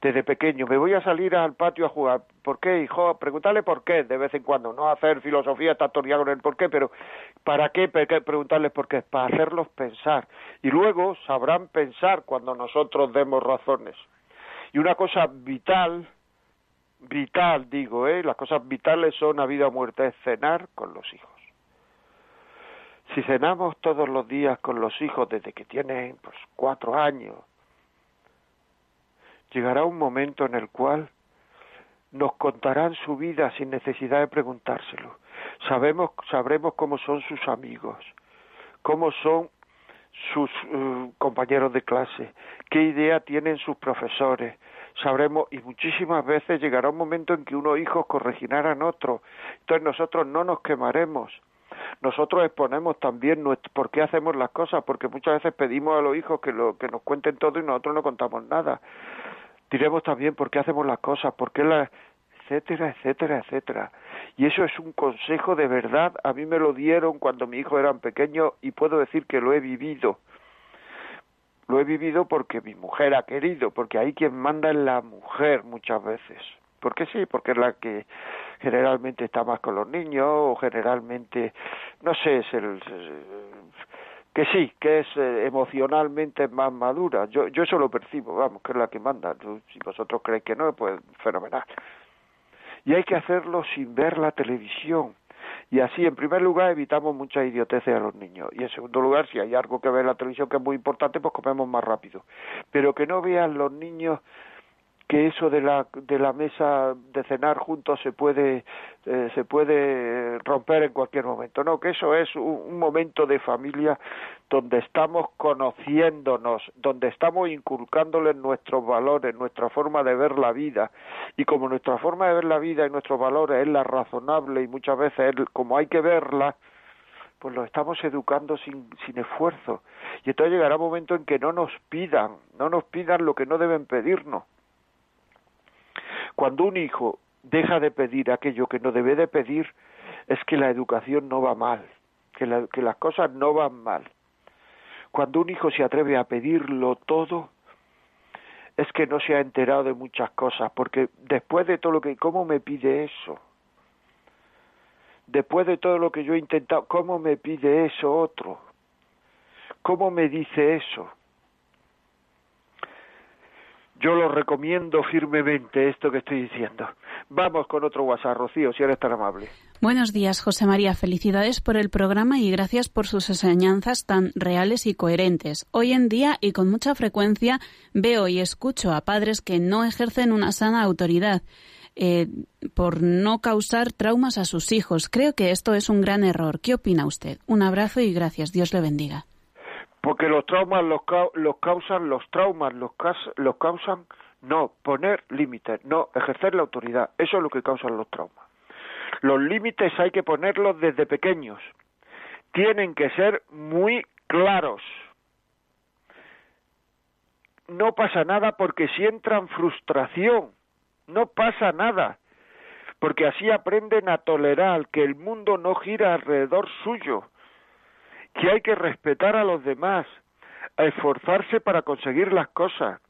desde pequeño. Me voy a salir al patio a jugar. ¿Por qué, hijo? Preguntarle por qué de vez en cuando. No hacer filosofía tatorial con el por qué, pero ¿para qué preguntarles por qué? Para hacerlos pensar. Y luego sabrán pensar cuando nosotros demos razones. Y una cosa vital, vital digo, ¿eh? las cosas vitales son a vida o muerte, es cenar con los hijos. Si cenamos todos los días con los hijos desde que tienen pues cuatro años, llegará un momento en el cual nos contarán su vida sin necesidad de preguntárselo. Sabemos, sabremos cómo son sus amigos, cómo son sus uh, compañeros de clase, qué idea tienen sus profesores. Sabremos, y muchísimas veces llegará un momento en que unos hijos corregirán a otros. Entonces nosotros no nos quemaremos. Nosotros exponemos también por qué hacemos las cosas, porque muchas veces pedimos a los hijos que, lo, que nos cuenten todo y nosotros no contamos nada diremos también por qué hacemos las cosas, por qué las etcétera, etcétera, etcétera. Y eso es un consejo de verdad, a mí me lo dieron cuando mi hijo era pequeño y puedo decir que lo he vivido. Lo he vivido porque mi mujer ha querido, porque ahí quien manda es la mujer muchas veces. Porque sí, porque es la que generalmente está más con los niños o generalmente, no sé, es el, que sí, que es eh, emocionalmente más madura. Yo, yo eso lo percibo, vamos, que es la que manda. Si vosotros creéis que no, pues fenomenal. Y hay que hacerlo sin ver la televisión. Y así, en primer lugar, evitamos muchas idioteces a los niños. Y en segundo lugar, si hay algo que ver en la televisión que es muy importante, pues comemos más rápido. Pero que no vean los niños que eso de la de la mesa de cenar juntos se puede eh, se puede romper en cualquier momento no que eso es un, momento de familia donde estamos conociéndonos donde estamos inculcándoles nuestros valores nuestra forma de ver la vida y como nuestra forma de ver la vida y nuestros valores es la razonable y muchas veces es como hay que verla pues lo estamos educando sin, sin esfuerzo. Y entonces llegará un momento en que no nos pidan, no nos pidan lo que no deben pedirnos. Cuando un hijo deja de pedir aquello que no debe de pedir, es que la educación no va mal, que, que las cosas no van mal. Cuando un hijo se atreve a pedirlo todo, es que no se ha enterado de muchas cosas, porque después de todo lo que, ¿cómo me pide eso? Después de todo lo que yo he intentado, ¿cómo me pide eso otro? ¿Cómo me dice eso? Yo lo recomiendo firmemente esto que estoy diciendo. Vamos con otro WhatsApp, Rocío, si eres tan amable. Buenos días, José María. Felicidades por el programa y gracias por sus enseñanzas tan reales y coherentes. Hoy en día y con mucha frecuencia veo y escucho a padres que no ejercen una sana autoridad. Eh, por no causar traumas a sus hijos. Creo que esto es un gran error. ¿Qué opina usted? Un abrazo y gracias. Dios le bendiga. Porque los traumas los, los causan los traumas, los, los causan no poner límites, no ejercer la autoridad. Eso es lo que causan los traumas. Los límites hay que ponerlos desde pequeños. Tienen que ser muy claros. No pasa nada porque si entran frustración, no pasa nada, porque así aprenden a tolerar que el mundo no gira alrededor suyo, que hay que respetar a los demás, a esforzarse para conseguir las cosas,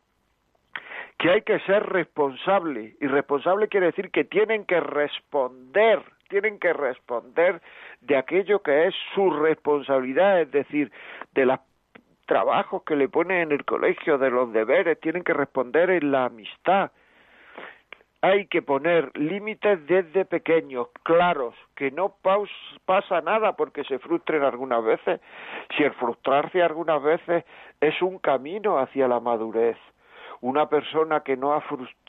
que hay que ser responsable, y responsable quiere decir que tienen que responder, tienen que responder de aquello que es su responsabilidad, es decir, de los trabajos que le ponen en el colegio, de los deberes, tienen que responder en la amistad, hay que poner límites desde pequeños, claros, que no pasa nada porque se frustren algunas veces. Si el frustrarse algunas veces es un camino hacia la madurez. Una persona que no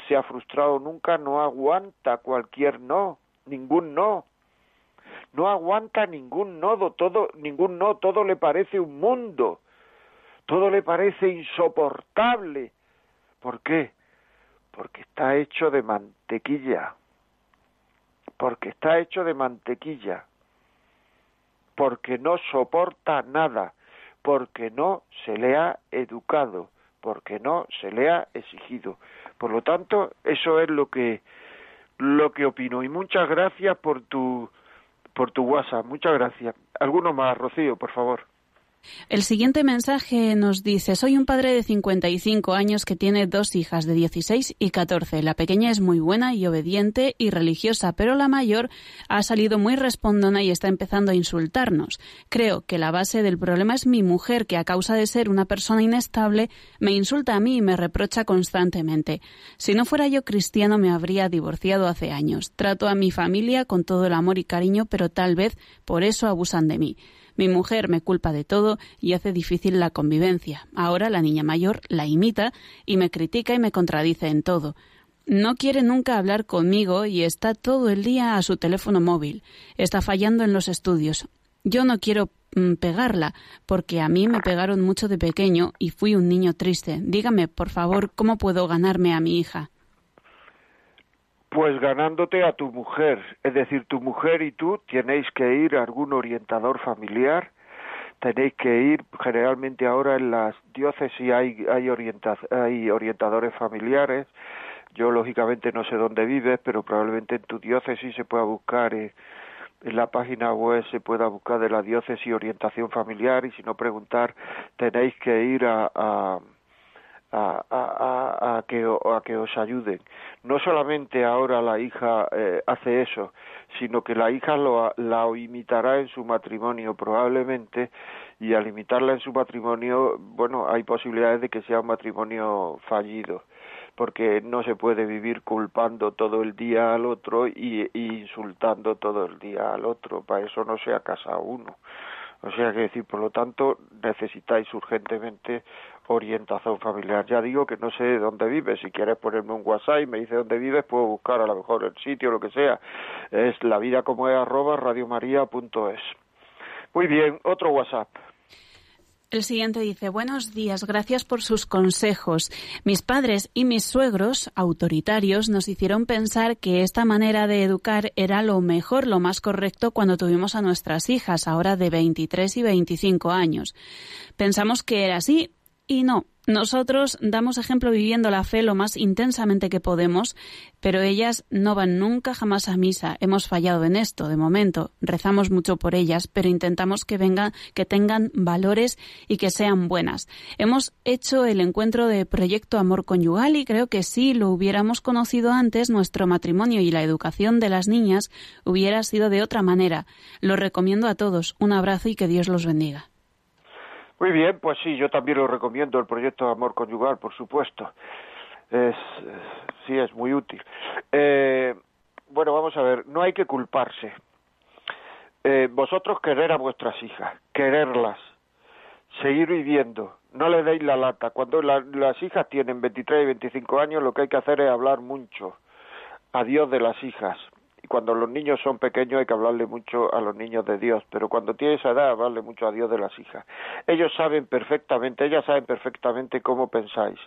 se ha frustrado nunca no aguanta cualquier no, ningún no. No aguanta ningún nodo, todo, ningún no, todo le parece un mundo. Todo le parece insoportable. ¿Por qué? Porque está hecho de mantequilla, porque está hecho de mantequilla, porque no soporta nada, porque no se le ha educado, porque no se le ha exigido. Por lo tanto, eso es lo que lo que opino y muchas gracias por tu por tu WhatsApp, muchas gracias. Alguno más, Rocío, por favor. El siguiente mensaje nos dice, soy un padre de 55 años que tiene dos hijas de 16 y 14. La pequeña es muy buena y obediente y religiosa, pero la mayor ha salido muy respondona y está empezando a insultarnos. Creo que la base del problema es mi mujer, que a causa de ser una persona inestable, me insulta a mí y me reprocha constantemente. Si no fuera yo cristiano me habría divorciado hace años. Trato a mi familia con todo el amor y cariño, pero tal vez por eso abusan de mí. Mi mujer me culpa de todo y hace difícil la convivencia. Ahora la niña mayor la imita y me critica y me contradice en todo. No quiere nunca hablar conmigo y está todo el día a su teléfono móvil. Está fallando en los estudios. Yo no quiero mm, pegarla, porque a mí me pegaron mucho de pequeño y fui un niño triste. Dígame, por favor, cómo puedo ganarme a mi hija. Pues ganándote a tu mujer, es decir, tu mujer y tú tenéis que ir a algún orientador familiar, tenéis que ir, generalmente ahora en las diócesis. Hay, hay, hay orientadores familiares, yo lógicamente no sé dónde vives, pero probablemente en tu diócesis se pueda buscar, eh, en la página web se pueda buscar de la diócesis orientación familiar y si no preguntar. Tenéis que ir a a, a, a, que, a que os ayuden. No solamente ahora la hija eh, hace eso, sino que la hija lo, la imitará en su matrimonio probablemente y al imitarla en su matrimonio, bueno, hay posibilidades de que sea un matrimonio fallido porque no se puede vivir culpando todo el día al otro y, y insultando todo el día al otro, para eso no se ha casado uno. O sea que decir, por lo tanto, necesitáis urgentemente orientación familiar. Ya digo que no sé dónde vives. Si quieres ponerme un WhatsApp y me dice dónde vives, puedo buscar a lo mejor el sitio, lo que sea. Es la vida como es arroba radiomaria.es. Muy bien, otro WhatsApp. El siguiente dice, buenos días, gracias por sus consejos. Mis padres y mis suegros, autoritarios, nos hicieron pensar que esta manera de educar era lo mejor, lo más correcto cuando tuvimos a nuestras hijas, ahora de 23 y 25 años. Pensamos que era así y no. Nosotros damos ejemplo viviendo la fe lo más intensamente que podemos, pero ellas no van nunca jamás a misa. Hemos fallado en esto, de momento. Rezamos mucho por ellas, pero intentamos que vengan, que tengan valores y que sean buenas. Hemos hecho el encuentro de Proyecto Amor Conyugal y creo que si lo hubiéramos conocido antes, nuestro matrimonio y la educación de las niñas hubiera sido de otra manera. Lo recomiendo a todos. Un abrazo y que Dios los bendiga. Muy bien, pues sí, yo también lo recomiendo, el proyecto de Amor Conyugal, por supuesto. Es, sí, es muy útil. Eh, bueno, vamos a ver, no hay que culparse. Eh, vosotros querer a vuestras hijas, quererlas, seguir viviendo, no le deis la lata. Cuando las hijas tienen 23 y 25 años, lo que hay que hacer es hablar mucho. Adiós de las hijas, cuando los niños son pequeños hay que hablarle mucho a los niños de Dios, pero cuando tiene esa edad hablarle mucho a Dios de las hijas. Ellos saben perfectamente, ellas saben perfectamente cómo pensáis.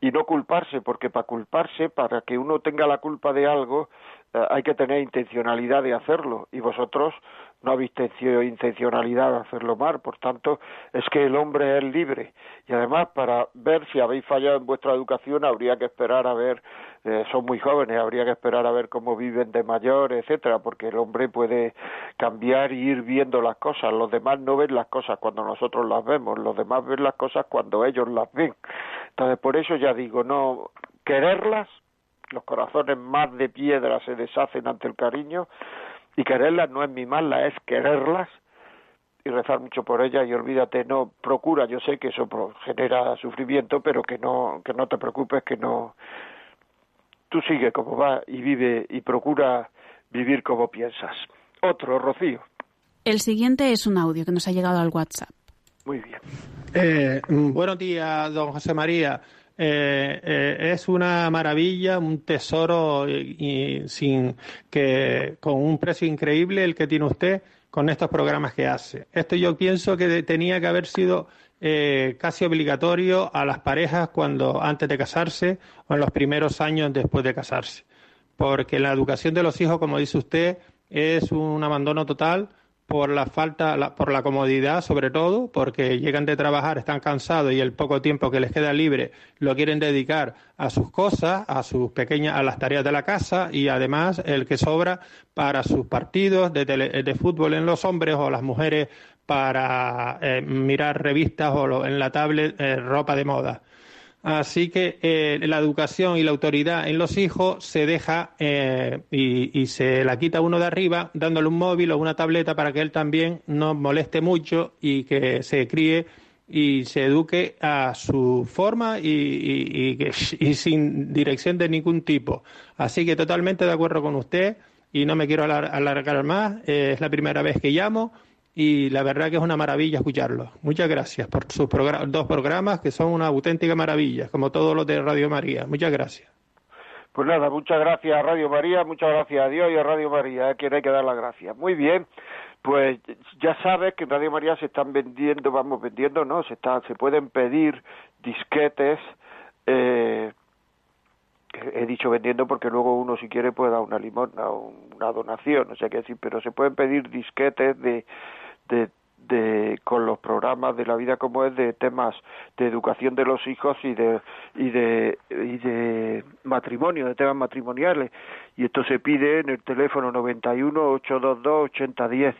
Y no culparse, porque para culparse, para que uno tenga la culpa de algo, eh, hay que tener intencionalidad de hacerlo. Y vosotros no habéis tenido intencionalidad de hacerlo mal, por tanto es que el hombre es libre. Y además para ver si habéis fallado en vuestra educación habría que esperar a ver eh, son muy jóvenes, habría que esperar a ver cómo viven de mayor, etcétera, porque el hombre puede cambiar y ir viendo las cosas. Los demás no ven las cosas cuando nosotros las vemos, los demás ven las cosas cuando ellos las ven. Entonces, por eso ya digo, no quererlas, los corazones más de piedra se deshacen ante el cariño, y quererlas no es mimarlas, es quererlas y rezar mucho por ellas y olvídate, no procura, yo sé que eso genera sufrimiento, pero que no que no te preocupes, que no tú sigue como va y vive y procura vivir como piensas. Otro, Rocío. El siguiente es un audio que nos ha llegado al WhatsApp. Muy bien. Eh, mm, buenos días, don José María. Eh, eh, es una maravilla, un tesoro y, sin que con un precio increíble el que tiene usted con estos programas que hace. Esto yo pienso que tenía que haber sido eh, casi obligatorio a las parejas cuando antes de casarse o en los primeros años después de casarse, porque la educación de los hijos, como dice usted, es un abandono total por la falta, por la comodidad sobre todo, porque llegan de trabajar, están cansados y el poco tiempo que les queda libre lo quieren dedicar a sus cosas, a sus pequeñas, a las tareas de la casa y además el que sobra para sus partidos de, de fútbol en los hombres o las mujeres para eh, mirar revistas o en la tablet eh, ropa de moda. Así que eh, la educación y la autoridad en los hijos se deja y, y, se la quita uno de arriba dándole un móvil o una tableta para que él también no moleste mucho y que se críe y se eduque a su forma y, y sin dirección de ningún tipo. Así que totalmente de acuerdo con usted y no me quiero alargar más. es la primera vez que llamo y la verdad que es una maravilla escucharlo. Muchas gracias por sus dos programas que son una auténtica maravilla, como todos los de Radio María. Muchas gracias. Pues nada, muchas gracias a Radio María, muchas gracias a Dios y a Radio María, a quien hay que dar las gracias. Muy bien, pues ya sabes que en Radio María se están vendiendo, vamos vendiendo, ¿no? Se, está, se pueden pedir disquetes, eh, he dicho vendiendo porque luego uno si quiere puede dar una limosna o una donación, no sé qué decir, pero se pueden pedir disquetes de de, de, con los programas de la vida como es de temas de educación de los hijos y de y de y de matrimonio de temas matrimoniales. Y esto se pide en el teléfono 91 822 8010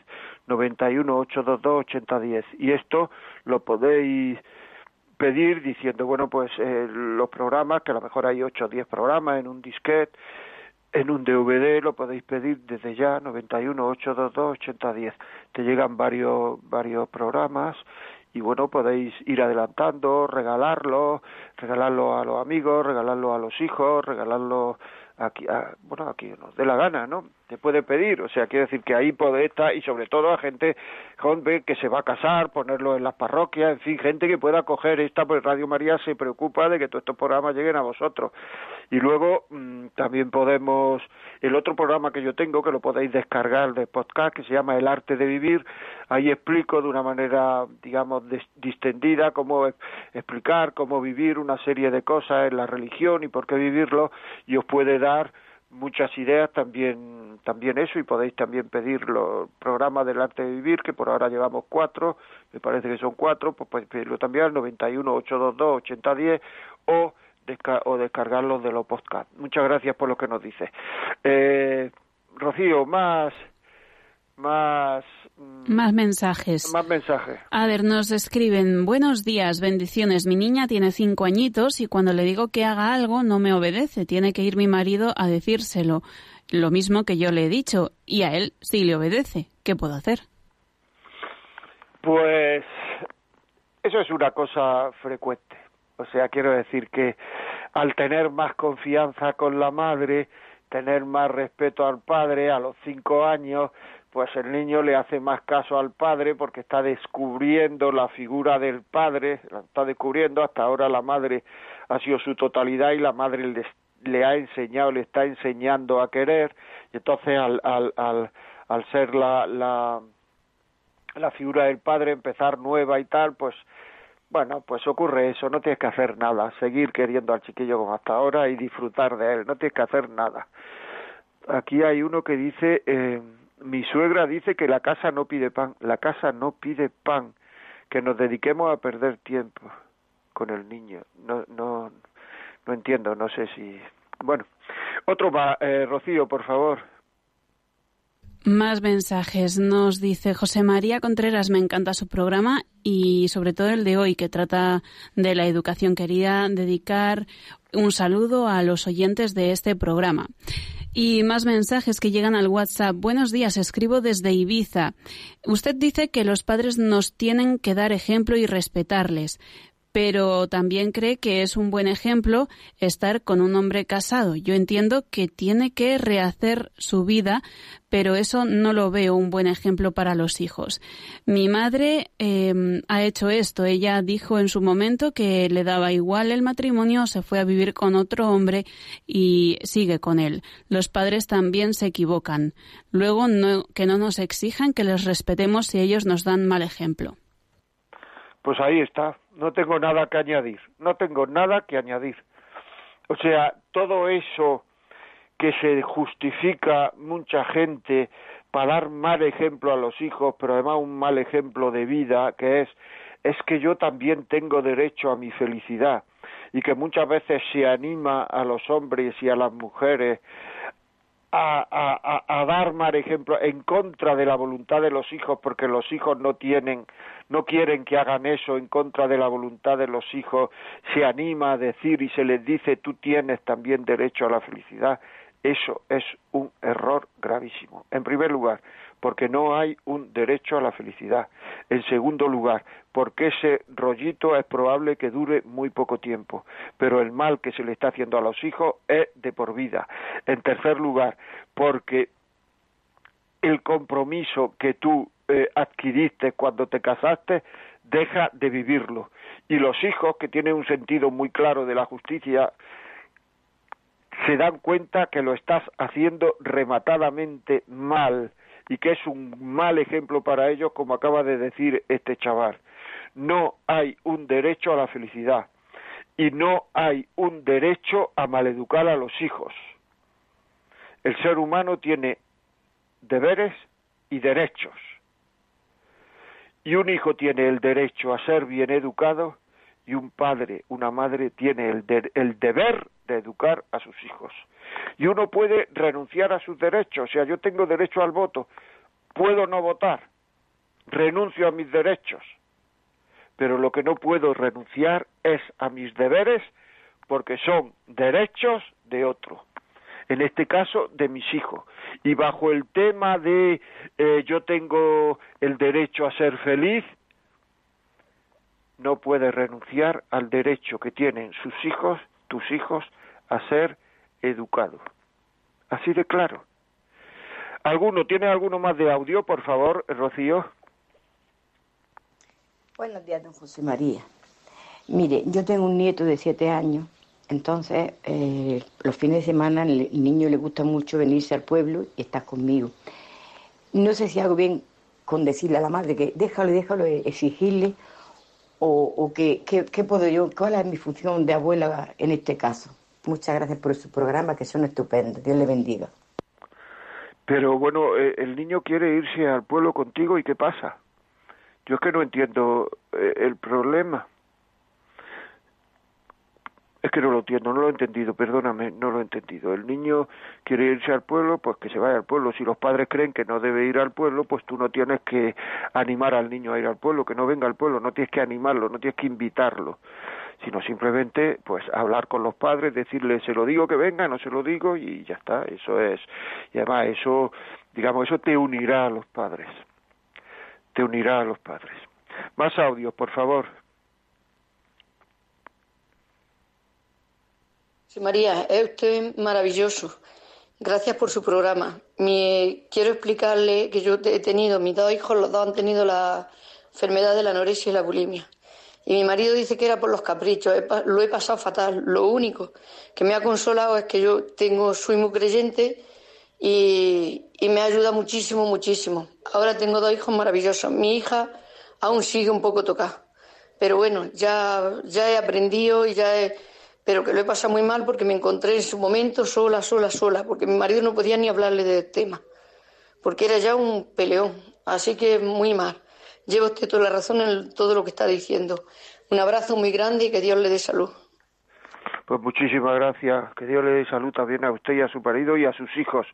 91 822 8010 y esto lo podéis pedir diciendo bueno pues eh, los programas que a lo mejor hay 8 o 10 programas en un disquete en un DVD lo podéis pedir desde ya 91 822 8010 te llegan varios varios programas y bueno podéis ir adelantando regalarlo regalarlo a los amigos regalarlo a los hijos regalarlo aquí a, bueno aquí nos dé la gana no te puede pedir, o sea, quiere decir que ahí puede estar, y sobre todo a gente joven que se va a casar, ponerlo en las parroquias, en fin, gente que pueda coger esta, pues Radio María se preocupa de que todos estos programas lleguen a vosotros. Y luego mm, también podemos, el otro programa que yo tengo, que lo podéis descargar de podcast, que se llama El Arte de Vivir, ahí explico de una manera, digamos, distendida cómo explicar, cómo vivir una serie de cosas en la religión y por qué vivirlo, y os puede dar muchas ideas también también eso y podéis también pedir los programas del arte de vivir que por ahora llevamos cuatro me parece que son cuatro pues podéis pedirlo también al 91 822 8010 o o descargarlos de los podcasts. Muchas gracias por lo que nos dice eh, Rocío más más mm, más mensajes. Más mensajes. A ver, nos escriben, buenos días, bendiciones. Mi niña tiene cinco añitos y cuando le digo que haga algo no me obedece. Tiene que ir mi marido a decírselo. Lo mismo que yo le he dicho. Y a él sí le obedece. ¿Qué puedo hacer? Pues eso es una cosa frecuente. O sea, quiero decir que al tener más confianza con la madre, tener más respeto al padre a los cinco años, pues el niño le hace más caso al padre porque está descubriendo la figura del padre, la está descubriendo, hasta ahora la madre ha sido su totalidad y la madre le, ha enseñado, le está enseñando a querer, y entonces al, al, al, al ser la, la, la figura del padre empezar nueva y tal, pues bueno, pues ocurre eso, no tienes que hacer nada, seguir queriendo al chiquillo como hasta ahora y disfrutar de él, no tienes que hacer nada. Aquí hay uno que dice, eh, mi suegra dice que la casa no pide pan, la casa no pide pan, que nos dediquemos a perder tiempo con el niño. No, no, no entiendo, no sé si. Bueno, otro va, eh, Rocío, por favor. Más mensajes. Nos dice José María Contreras, me encanta su programa y sobre todo el de hoy que trata de la educación. Quería dedicar un saludo a los oyentes de este programa. Y más mensajes que llegan al WhatsApp. Buenos días, escribo desde Ibiza. Usted dice que los padres nos tienen que dar ejemplo y respetarles pero también cree que es un buen ejemplo estar con un hombre casado. Yo entiendo que tiene que rehacer su vida, pero eso no lo veo un buen ejemplo para los hijos. Mi madre em, ha hecho esto. Ella dijo en su momento que le daba igual el matrimonio, se fue a vivir con otro hombre y sigue con él. Los padres también se equivocan. Luego que no nos exijan que les respetemos si ellos nos dan mal ejemplo. Pues ahí está, no tengo nada que añadir, no tengo nada que añadir. O sea, todo eso que se justifica mucha gente para dar mal ejemplo a los hijos, pero además un mal ejemplo de vida, que es, es que yo también tengo derecho a mi felicidad y que muchas veces se anima a los hombres y a las mujeres a, a, dar mal ejemplo en contra de la voluntad de los hijos porque los hijos no tienen no quieren que hagan eso en contra de la voluntad de los hijos se anima a decir y se les dice tú tienes también derecho a la felicidad eso es un error gravísimo. En primer lugar porque no hay un derecho a la felicidad. En segundo lugar, porque ese rollito es probable que dure muy poco tiempo, pero el mal que se le está haciendo a los hijos es de por vida. En tercer lugar, porque el compromiso que tú eh, adquiriste cuando te casaste deja de vivirlo. Y los hijos, que tienen un sentido muy claro de la justicia, se dan cuenta que lo estás haciendo rematadamente mal y que es un mal ejemplo para ellos, como acaba de decir este chaval. No hay un derecho a la felicidad y no hay un derecho a maleducar a los hijos. El ser humano tiene deberes y derechos. Y un hijo tiene el derecho a ser bien educado y un padre, una madre tiene el, el deber de educar a sus hijos y uno puede renunciar a sus derechos. O sea, yo tengo derecho al voto, puedo no votar, renuncio a mis derechos, pero lo que no puedo renunciar es a mis deberes porque son derechos de otro, en este caso de mis hijos. Y bajo el tema de eh, yo tengo el derecho a ser feliz, no puedes renunciar al derecho que tienen sus hijos, tus hijos, a ser educado. Así de claro. ¿Alguno? ¿Tiene alguno más de audio, por favor, Rocío? Buenos días, don José María. Mire, yo tengo un nieto de siete años, entonces eh, los fines de semana el niño le gusta mucho venirse al pueblo y estar conmigo. No sé si hago bien con decirle a la madre que déjalo, déjalo, exigirle, o, que, qué puedo yo, cuál es mi función de abuela en este caso. Muchas gracias por su programa, que son estupendos. Dios le bendiga. Pero bueno, eh, el niño quiere irse al pueblo contigo y ¿qué pasa? Yo es que no entiendo eh, el problema. Es que no lo entiendo, no lo he entendido, perdóname, no lo he entendido. El niño quiere irse al pueblo, pues que se vaya al pueblo. Si los padres creen que no debe ir al pueblo, pues tú no tienes que animar al niño a ir al pueblo, que no venga al pueblo, no tienes que animarlo, no tienes que invitarlo, sino simplemente pues hablar con los padres, decirle se lo digo que venga, no se lo digo y ya está, eso es. Y además eso, digamos, eso te unirá a los padres. Te unirá a los padres. Más audios, por favor. Sí, María, es usted maravilloso. Gracias por su programa. quiero explicarle que yo he tenido, mis dos hijos, los dos han tenido la enfermedad de la anorexia y la bulimia. Y mi marido dice que era por los caprichos. lo he pasado fatal. Lo único que me ha consolado es que yo tengo, soy muy creyente y, y me ayuda muchísimo, muchísimo. Ahora tengo dos hijos maravillosos. Mi hija aún sigue un poco tocada. Pero bueno, ya, ya he aprendido y ya he pero que lo he pasado muy mal porque me encontré en su momento sola, sola, sola, porque mi marido no podía ni hablarle del tema, porque era ya un peleón, así que muy mal. Lleva usted toda la razón en todo lo que está diciendo. Un abrazo muy grande y que Dios le dé salud. Pues muchísimas gracias. Que Dios le dé salud también a usted y a su marido y a sus hijos.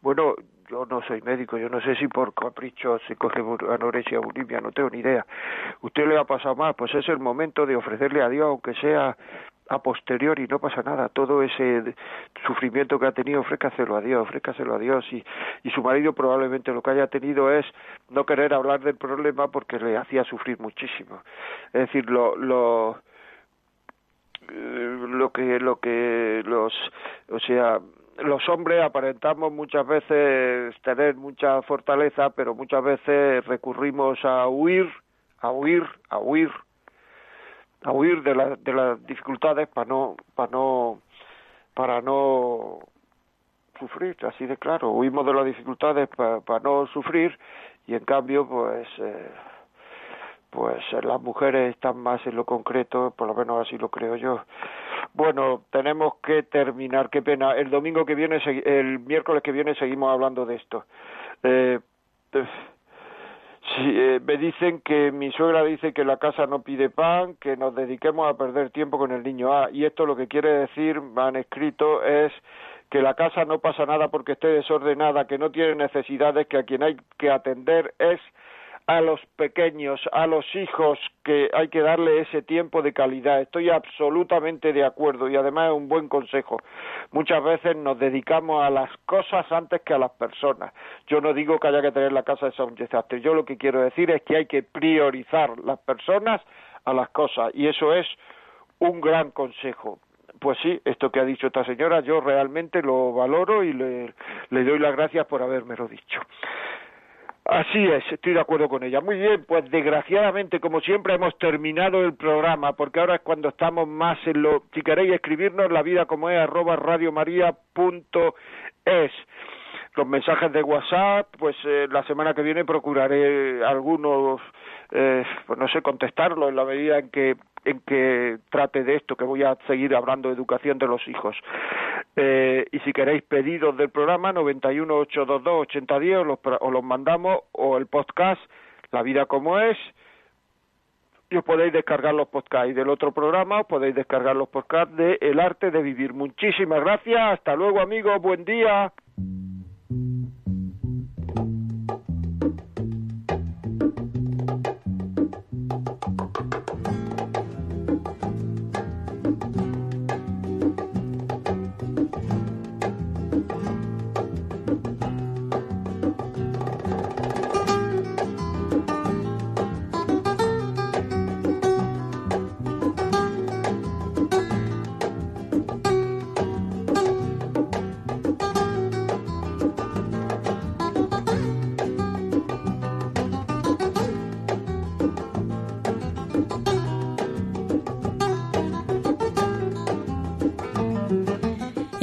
Bueno, yo no soy médico, yo no sé si por capricho se coge anorexia bulimia, no tengo ni idea. ¿Usted le ha pasado mal? Pues es el momento de ofrecerle a Dios, aunque sea a posteriori no pasa nada, todo ese sufrimiento que ha tenido, ofrécaselo a Dios, ofrécaselo a Dios y, y su marido probablemente lo que haya tenido es no querer hablar del problema porque le hacía sufrir muchísimo. Es decir, lo, lo eh, lo que lo que los o sea los hombres aparentamos muchas veces tener mucha fortaleza pero muchas veces recurrimos a huir a huir a huir a huir de, la, de las dificultades para no para no para no sufrir así de claro. Huimos de las dificultades para no sufrir y en cambio pues eh, pues las mujeres están más en lo concreto por lo menos así lo creo yo. Bueno tenemos que terminar. Qué pena. El domingo que viene el miércoles que viene seguimos hablando de esto. Eh, Sí, eh, me dicen que mi suegra dice que la casa no pide pan, que nos dediquemos a perder tiempo con el niño A. Y esto lo que quiere decir, me han escrito, es que la casa no pasa nada porque esté desordenada, que no tiene necesidades, que a quien hay que atender es a los pequeños, a los hijos, que hay que darle ese tiempo de calidad. Estoy absolutamente de acuerdo y además es un buen consejo. Muchas veces nos dedicamos a las cosas antes que a las personas. Yo no digo que haya que tener la casa de un desastre. Yo lo que quiero decir es que hay que priorizar las personas a las cosas y eso es un gran consejo. Pues sí, esto que ha dicho esta señora, yo realmente lo valoro y le, le doy las gracias por habérmelo dicho. Así es, estoy de acuerdo con ella. Muy bien, pues desgraciadamente, como siempre, hemos terminado el programa, porque ahora es cuando estamos más en lo... Si queréis escribirnos, la vida como es, arroba radiomaria.es. Los mensajes de WhatsApp, pues eh, la semana que viene procuraré algunos, eh, pues no sé, contestarlos en la medida en que en que trate de esto, que voy a seguir hablando de educación de los hijos. Eh, y si queréis pedidos del programa, 918228010 os los, os los mandamos, o el podcast La vida como es, y os podéis descargar los podcasts. Y del otro programa os podéis descargar los podcasts de El arte de vivir. Muchísimas gracias, hasta luego amigos, buen día.